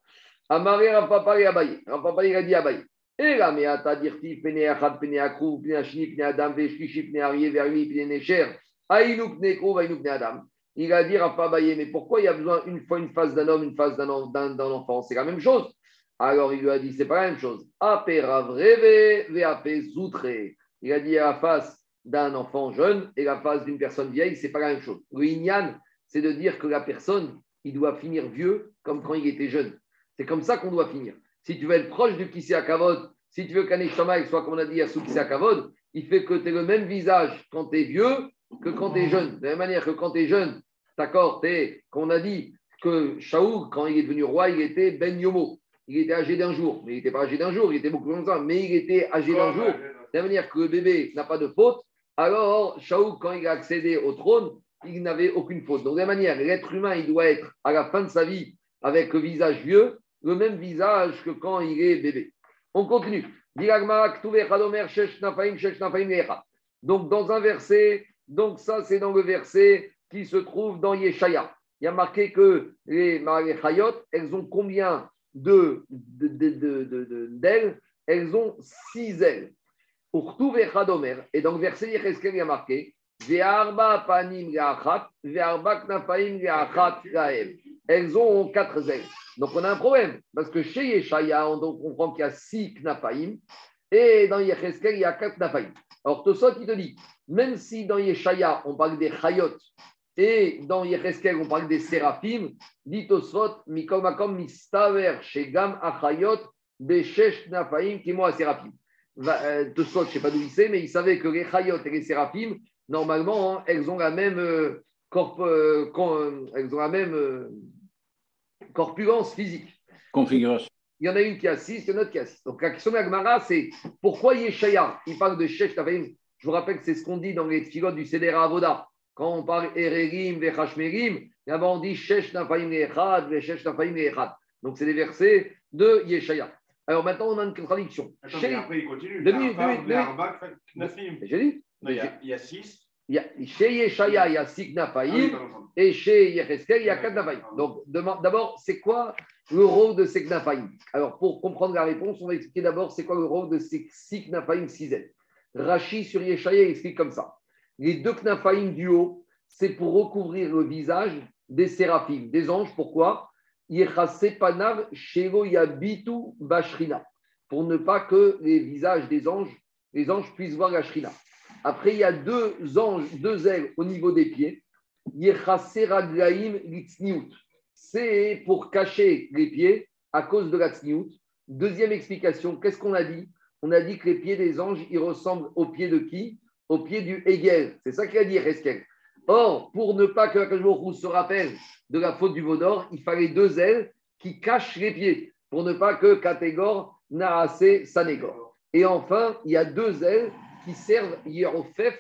Amaré Rapapa et Abaye. Rapapa, il a dit Abaye. Et là, mais à dirti, pene achad, pene akrou, pene achni, pene adam, veshkishi, pene arié, verli, pene necher, aïnou, pene krou, aïnou, pene adam. Il a dit Rapapa Abaye, mais pourquoi il y a besoin une fois une phase d'un homme, une phase d'un enfant? C'est la même chose. Alors il lui a dit, c'est pas la même chose. Il a dit à la face d'un enfant jeune et la face d'une personne vieille, c'est pas la même chose. Le c'est de dire que la personne, il doit finir vieux comme quand il était jeune. C'est comme ça qu'on doit finir. Si tu veux être proche du Kissé Kavod, si tu veux qu'un soit, comme on a dit, à Kavod, il fait que tu es le même visage quand tu es vieux que quand tu es jeune. De la même manière que quand tu es jeune, d'accord, qu'on a dit que Shaoul, quand il est devenu roi, il était Ben Yomo. Il était âgé d'un jour. Mais il n'était pas âgé d'un jour, il était beaucoup plus longtemps, mais il était âgé d'un jour. De la manière que le bébé n'a pas de faute, alors Shaoul, quand il a accédé au trône, il n'avait aucune faute. Donc, de la manière, l'être humain, il doit être à la fin de sa vie avec le visage vieux, le même visage que quand il est bébé. On continue. Donc, dans un verset, donc ça, c'est dans le verset qui se trouve dans Yeshaya. Il y a marqué que les Chayot, elles ont combien d'ailes? Elles ont six ailes. Urtu vechadomer. Et dans le verset Yecheskel, il y a marqué. Elles ont quatre ailes. Donc on a un problème, parce que chez Yeshaya, on comprend qu'il y a six knafaim, et dans Yecheskel, il y a quatre knafaim. Alors Tosot, il te dit, même si dans Yeshaya, on parle des chayot, et dans Yecheskel, on parle des séraphim, dit Tosot, mikol makom mistaver shegam achayot beshesh knafaim kimo séraphim. Tosot, je ne sais pas d'où il sait, mais il savait que les chayot et les séraphim, normalement, hein, elles ont la même, euh, corp- euh, con- euh, elles ont la même euh, corpulence physique. Configuration. Il y en a une qui a 6, il y en a une qui a 6. Donc la question de l'Agmara, c'est pourquoi Yeshaya Il parle de Shesh Tafahim. Je vous rappelle que c'est ce qu'on dit dans les filotes du Seder Avoda. Quand on parle Ererim, Vechashmerim, là-bas on dit Shesh Tafahim Echad, Shesh Tafahim Echad. Donc c'est des versets de Yeshaya. Alors maintenant on a une contradiction. Attends, Chez- mais après, il continue. J'ai dit il y a- il y a six. il y a, Chez Yeshaya, il y a Sik Ah oui, Nafaim. pardon, pardon. Et chez Yecheskel, il y a quatre Nafaim. Donc, dema- d'abord, c'est quoi le rôle de ces Nafaim Alors, pour comprendre la réponse, on va expliquer d'abord c'est quoi le rôle de ces Nafaim 6 Rachi sur Yeshaya explique comme ça. Les deux Knafaim du haut, c'est pour recouvrir le visage des séraphim, des anges. Pourquoi? Pour ne pas que les visages des anges, les anges puissent voir la shrina. Après, il y a deux anges, deux ailes au niveau des pieds. C'est pour cacher les pieds à cause de la tzniut. Deuxième explication, qu'est-ce qu'on a dit? On a dit que les pieds des anges, ils ressemblent aux pieds de qui? Aux pieds du Hegel. C'est ça qu'il a dit Reskel. Or, pour ne pas que Akashbourou se rappelle de la faute du veau d'or, il fallait deux ailes qui cachent les pieds pour ne pas que Katégor Naase Sanégor. Et enfin, il y a deux ailes qui servent Hierofef,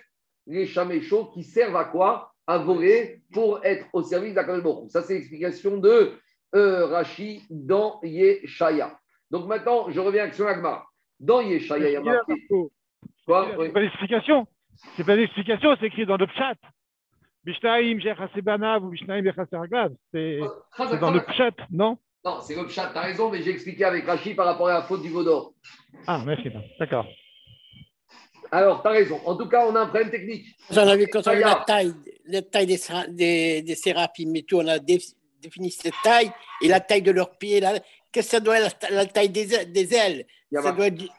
les chaméchaux, qui servent à quoi? À voler pour être au service d'Akashbourou. Ça, c'est l'explication de euh, Rashi dans Yeshaya. Donc maintenant, je reviens à Action. Dans Yeshaya, il y a marqué. Quoi. C'est pas l'explication. C'est pas l'explication, c'est écrit dans le chat. Bishnaim Banav ou Bishnaim Raglav. C'est c'est dans le chat, non? Non, c'est le chat, tu as raison, mais j'ai expliqué avec Rachi par rapport à la faute du veau d'or. Ah, merci. D'accord. Alors, tu as raison. En tout cas, on a un problème technique. J'en avais quand on a la taille, la taille des, des, des séraphim et tout, on a dé- défini cette taille et la taille de leurs pieds. Qu'est-ce que ça doit être la, la taille des, ailes- des ailes a Ça marqué- doit être-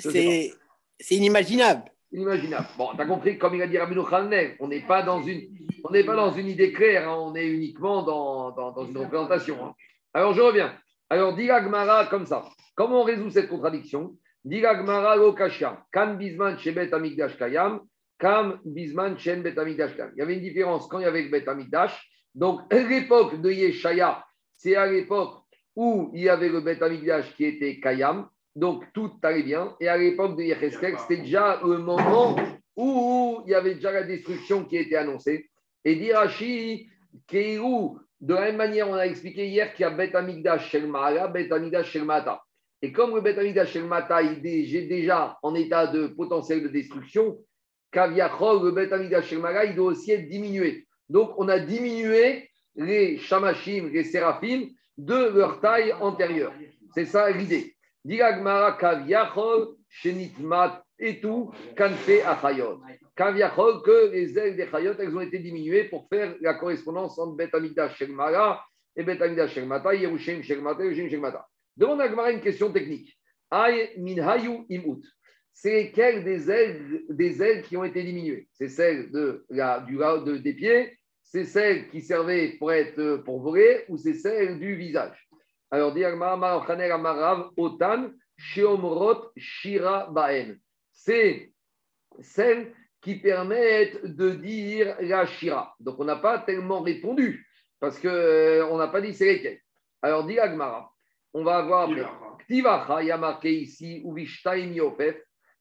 C'est c'est inimaginable. Inimaginable. Bon, tu as compris, comme il a dit Rabbeinu Khalner, on n'est pas dans une, on n'est pas dans une idée claire, hein, on est uniquement dans, dans, dans une représentation. hein. Alors, je reviens. Alors, dit Gmara comme ça. Comment on résout cette contradiction? Dit Gmara lo kasha. Kan bisman shebet amigdash kayam, kam bisman shen bet amigdash kayam. Il y avait une différence quand il y avait bet amigdash. Donc, à l'époque de Yeshaya, c'est à l'époque où il y avait le bet amigdash qui était kayam. Donc, tout allait bien. Et à l'époque de Yecheskel, c'était déjà le moment où il y avait déjà la destruction qui était annoncée. Et d'Irachi, Keirou, de la même manière, on a expliqué hier qu'il y a Bet Amigdash Shel Maala, Bet Amigdash. Et comme le Bet Amigdash Shel Mata il est déjà en état de potentiel de destruction, Kaviachol, le Bet Amigdash il doit aussi être diminué. Donc, on a diminué les Shamashim, les Séraphim, de leur taille antérieure. C'est ça l'idée. Et tout, que les ailes des chayot, elles ont été diminuées pour faire la correspondance entre Bet Amigdash Shegmara et Bet Amigdash Shegmata, Yerushem Shegmata, Yerushem Shegmata. Demande à une question technique. Imut. C'est lesquelles des ailes, des ailes qui ont été diminuées? C'est celles de la, du, de, des pieds, c'est celles qui servaient pour, être, pour voler ou c'est celles du visage? Alors, otan sheomrot shira baen. C'est celles qui permettent de dire la shira. Donc, on n'a pas tellement répondu parce qu'on euh, n'a pas dit c'est lesquelles. Alors, dit Agmara, on va avoir Ktivacha, il y a marqué ici, Uvishtaim Yofef,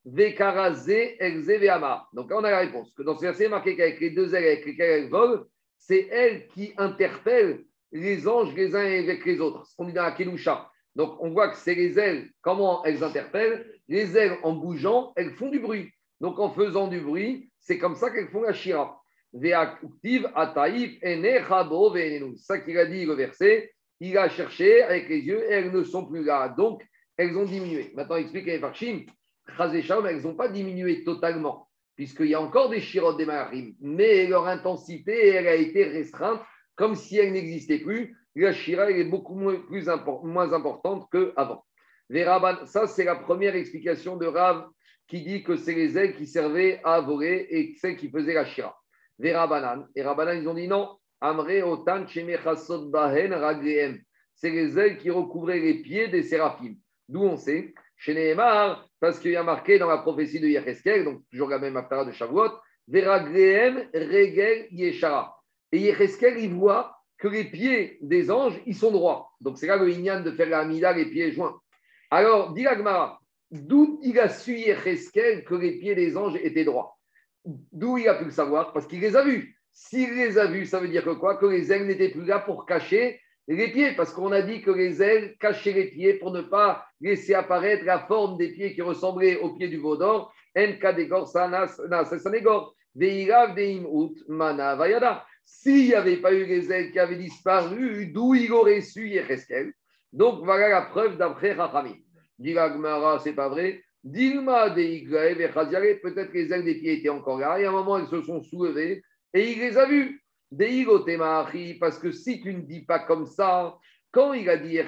Vekaraze Exeveama. Donc là, on a la réponse. Que dans ce verset, il marqué qu'avec les deux ailes avec lesquelles elles volent, c'est elles qui interpellent les anges les uns avec les autres. Ce qu'on dit dans la. Donc on voit que c'est les ailes, comment elles interpellent. Les ailes, en bougeant, elles font du bruit. Donc en faisant du bruit, c'est comme ça qu'elles font la shira. C'est ça qu'il a dit le verset. Il a cherché avec les yeux et elles ne sont plus là. Donc elles ont diminué. Maintenant, explique à Farshim, elles n'ont pas diminué totalement puisqu'il y a encore des shirotes des marim, mais leur intensité, elle a été restreinte, comme si elle n'existait plus. La shira, est beaucoup moins, importante qu'avant. Ça, c'est la première explication de Rav qui dit que c'est les ailes qui servaient à voler et celles qui faisaient la shira. Et Rabanan, ils ont dit non. Amre otan bahen C'est les ailes qui recouvraient les pieds des séraphim. D'où on sait chez Nehemar, parce qu'il y a marqué dans la prophétie de Yecheskel, donc toujours la même affaire de Shavuot, Veragreem regel yeshara. Et Yecheskel, il voit que les pieds des anges, ils sont droits. Donc c'est là le Inyan de faire la Amida, les pieds joints. Alors, dit d'où il a su Yecheskel que les pieds des anges étaient droits? D'où il a pu le savoir? Parce qu'il les a vus. S'il les a vus, ça veut dire que quoi? Que les ailes n'étaient plus là pour cacher les pieds, parce qu'on a dit que les ailes cachaient les pieds pour ne pas laisser apparaître la forme des pieds qui ressemblaient aux pieds du veau d'or. S'il n'y avait pas eu les ailes qui avaient disparu, d'où il aurait su Yecheskel Donc voilà la preuve d'après Rachamim. Gmara, c'est pas vrai. Dilma de peut-être que les ailes des pieds étaient encore là, et à un moment elles se sont soulevées, et il les a vues parce que si tu ne dis pas comme ça, quand il a dit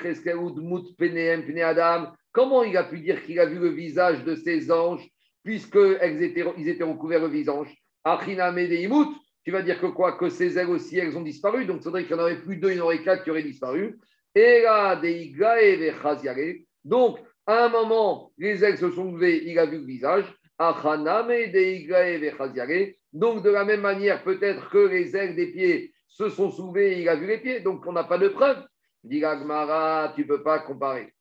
Adam, comment il a pu dire qu'il a vu le visage de ces anges, puisqu'ils étaient, ils étaient recouverts de visage tu vas dire que quoi? Que ces ailes aussi, elles ont disparu. Donc, il faudrait qu'il n'y en aurait plus deux, il y en aurait quatre qui auraient disparu. Et Donc, à un moment, les ailes se sont levées, il a vu le visage. Donc, de la même manière, peut-être que les ailes des pieds se sont soulevées il a vu les pieds. Donc, on n'a pas de preuve. Dit tu ne peux pas comparer.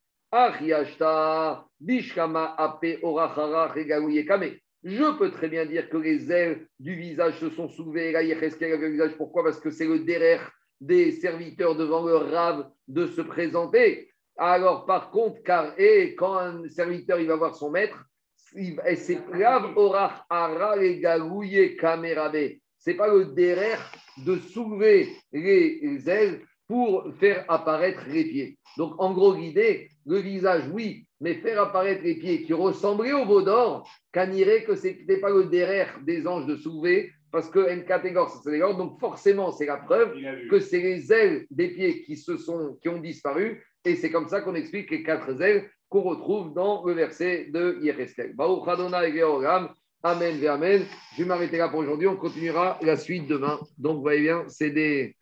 Je peux très bien dire que les ailes du visage se sont soulevées. Le visage. Pourquoi? Parce que c'est le derrière des serviteurs devant le rave de se présenter. Alors, par contre, car et quand un serviteur il va voir son maître, c'est grave ara C'est pas le derrière de soulever les ailes pour faire apparaître les pieds. Donc, en gros, l'idée, le visage, oui, mais faire apparaître les pieds qui ressemblaient au veau d'or, irait que ce n'était pas le derrière des anges de soulever, parce que N catégore, c'est Donc, forcément, c'est la preuve que c'est les ailes des pieds qui, se sont, qui ont disparu, et c'est comme ça qu'on explique les quatre ailes qu'on retrouve dans le verset de Yereskel. Amen, Amen. Je vais m'arrêter là pour aujourd'hui. On continuera la suite demain. Donc, voyez bien, c'est des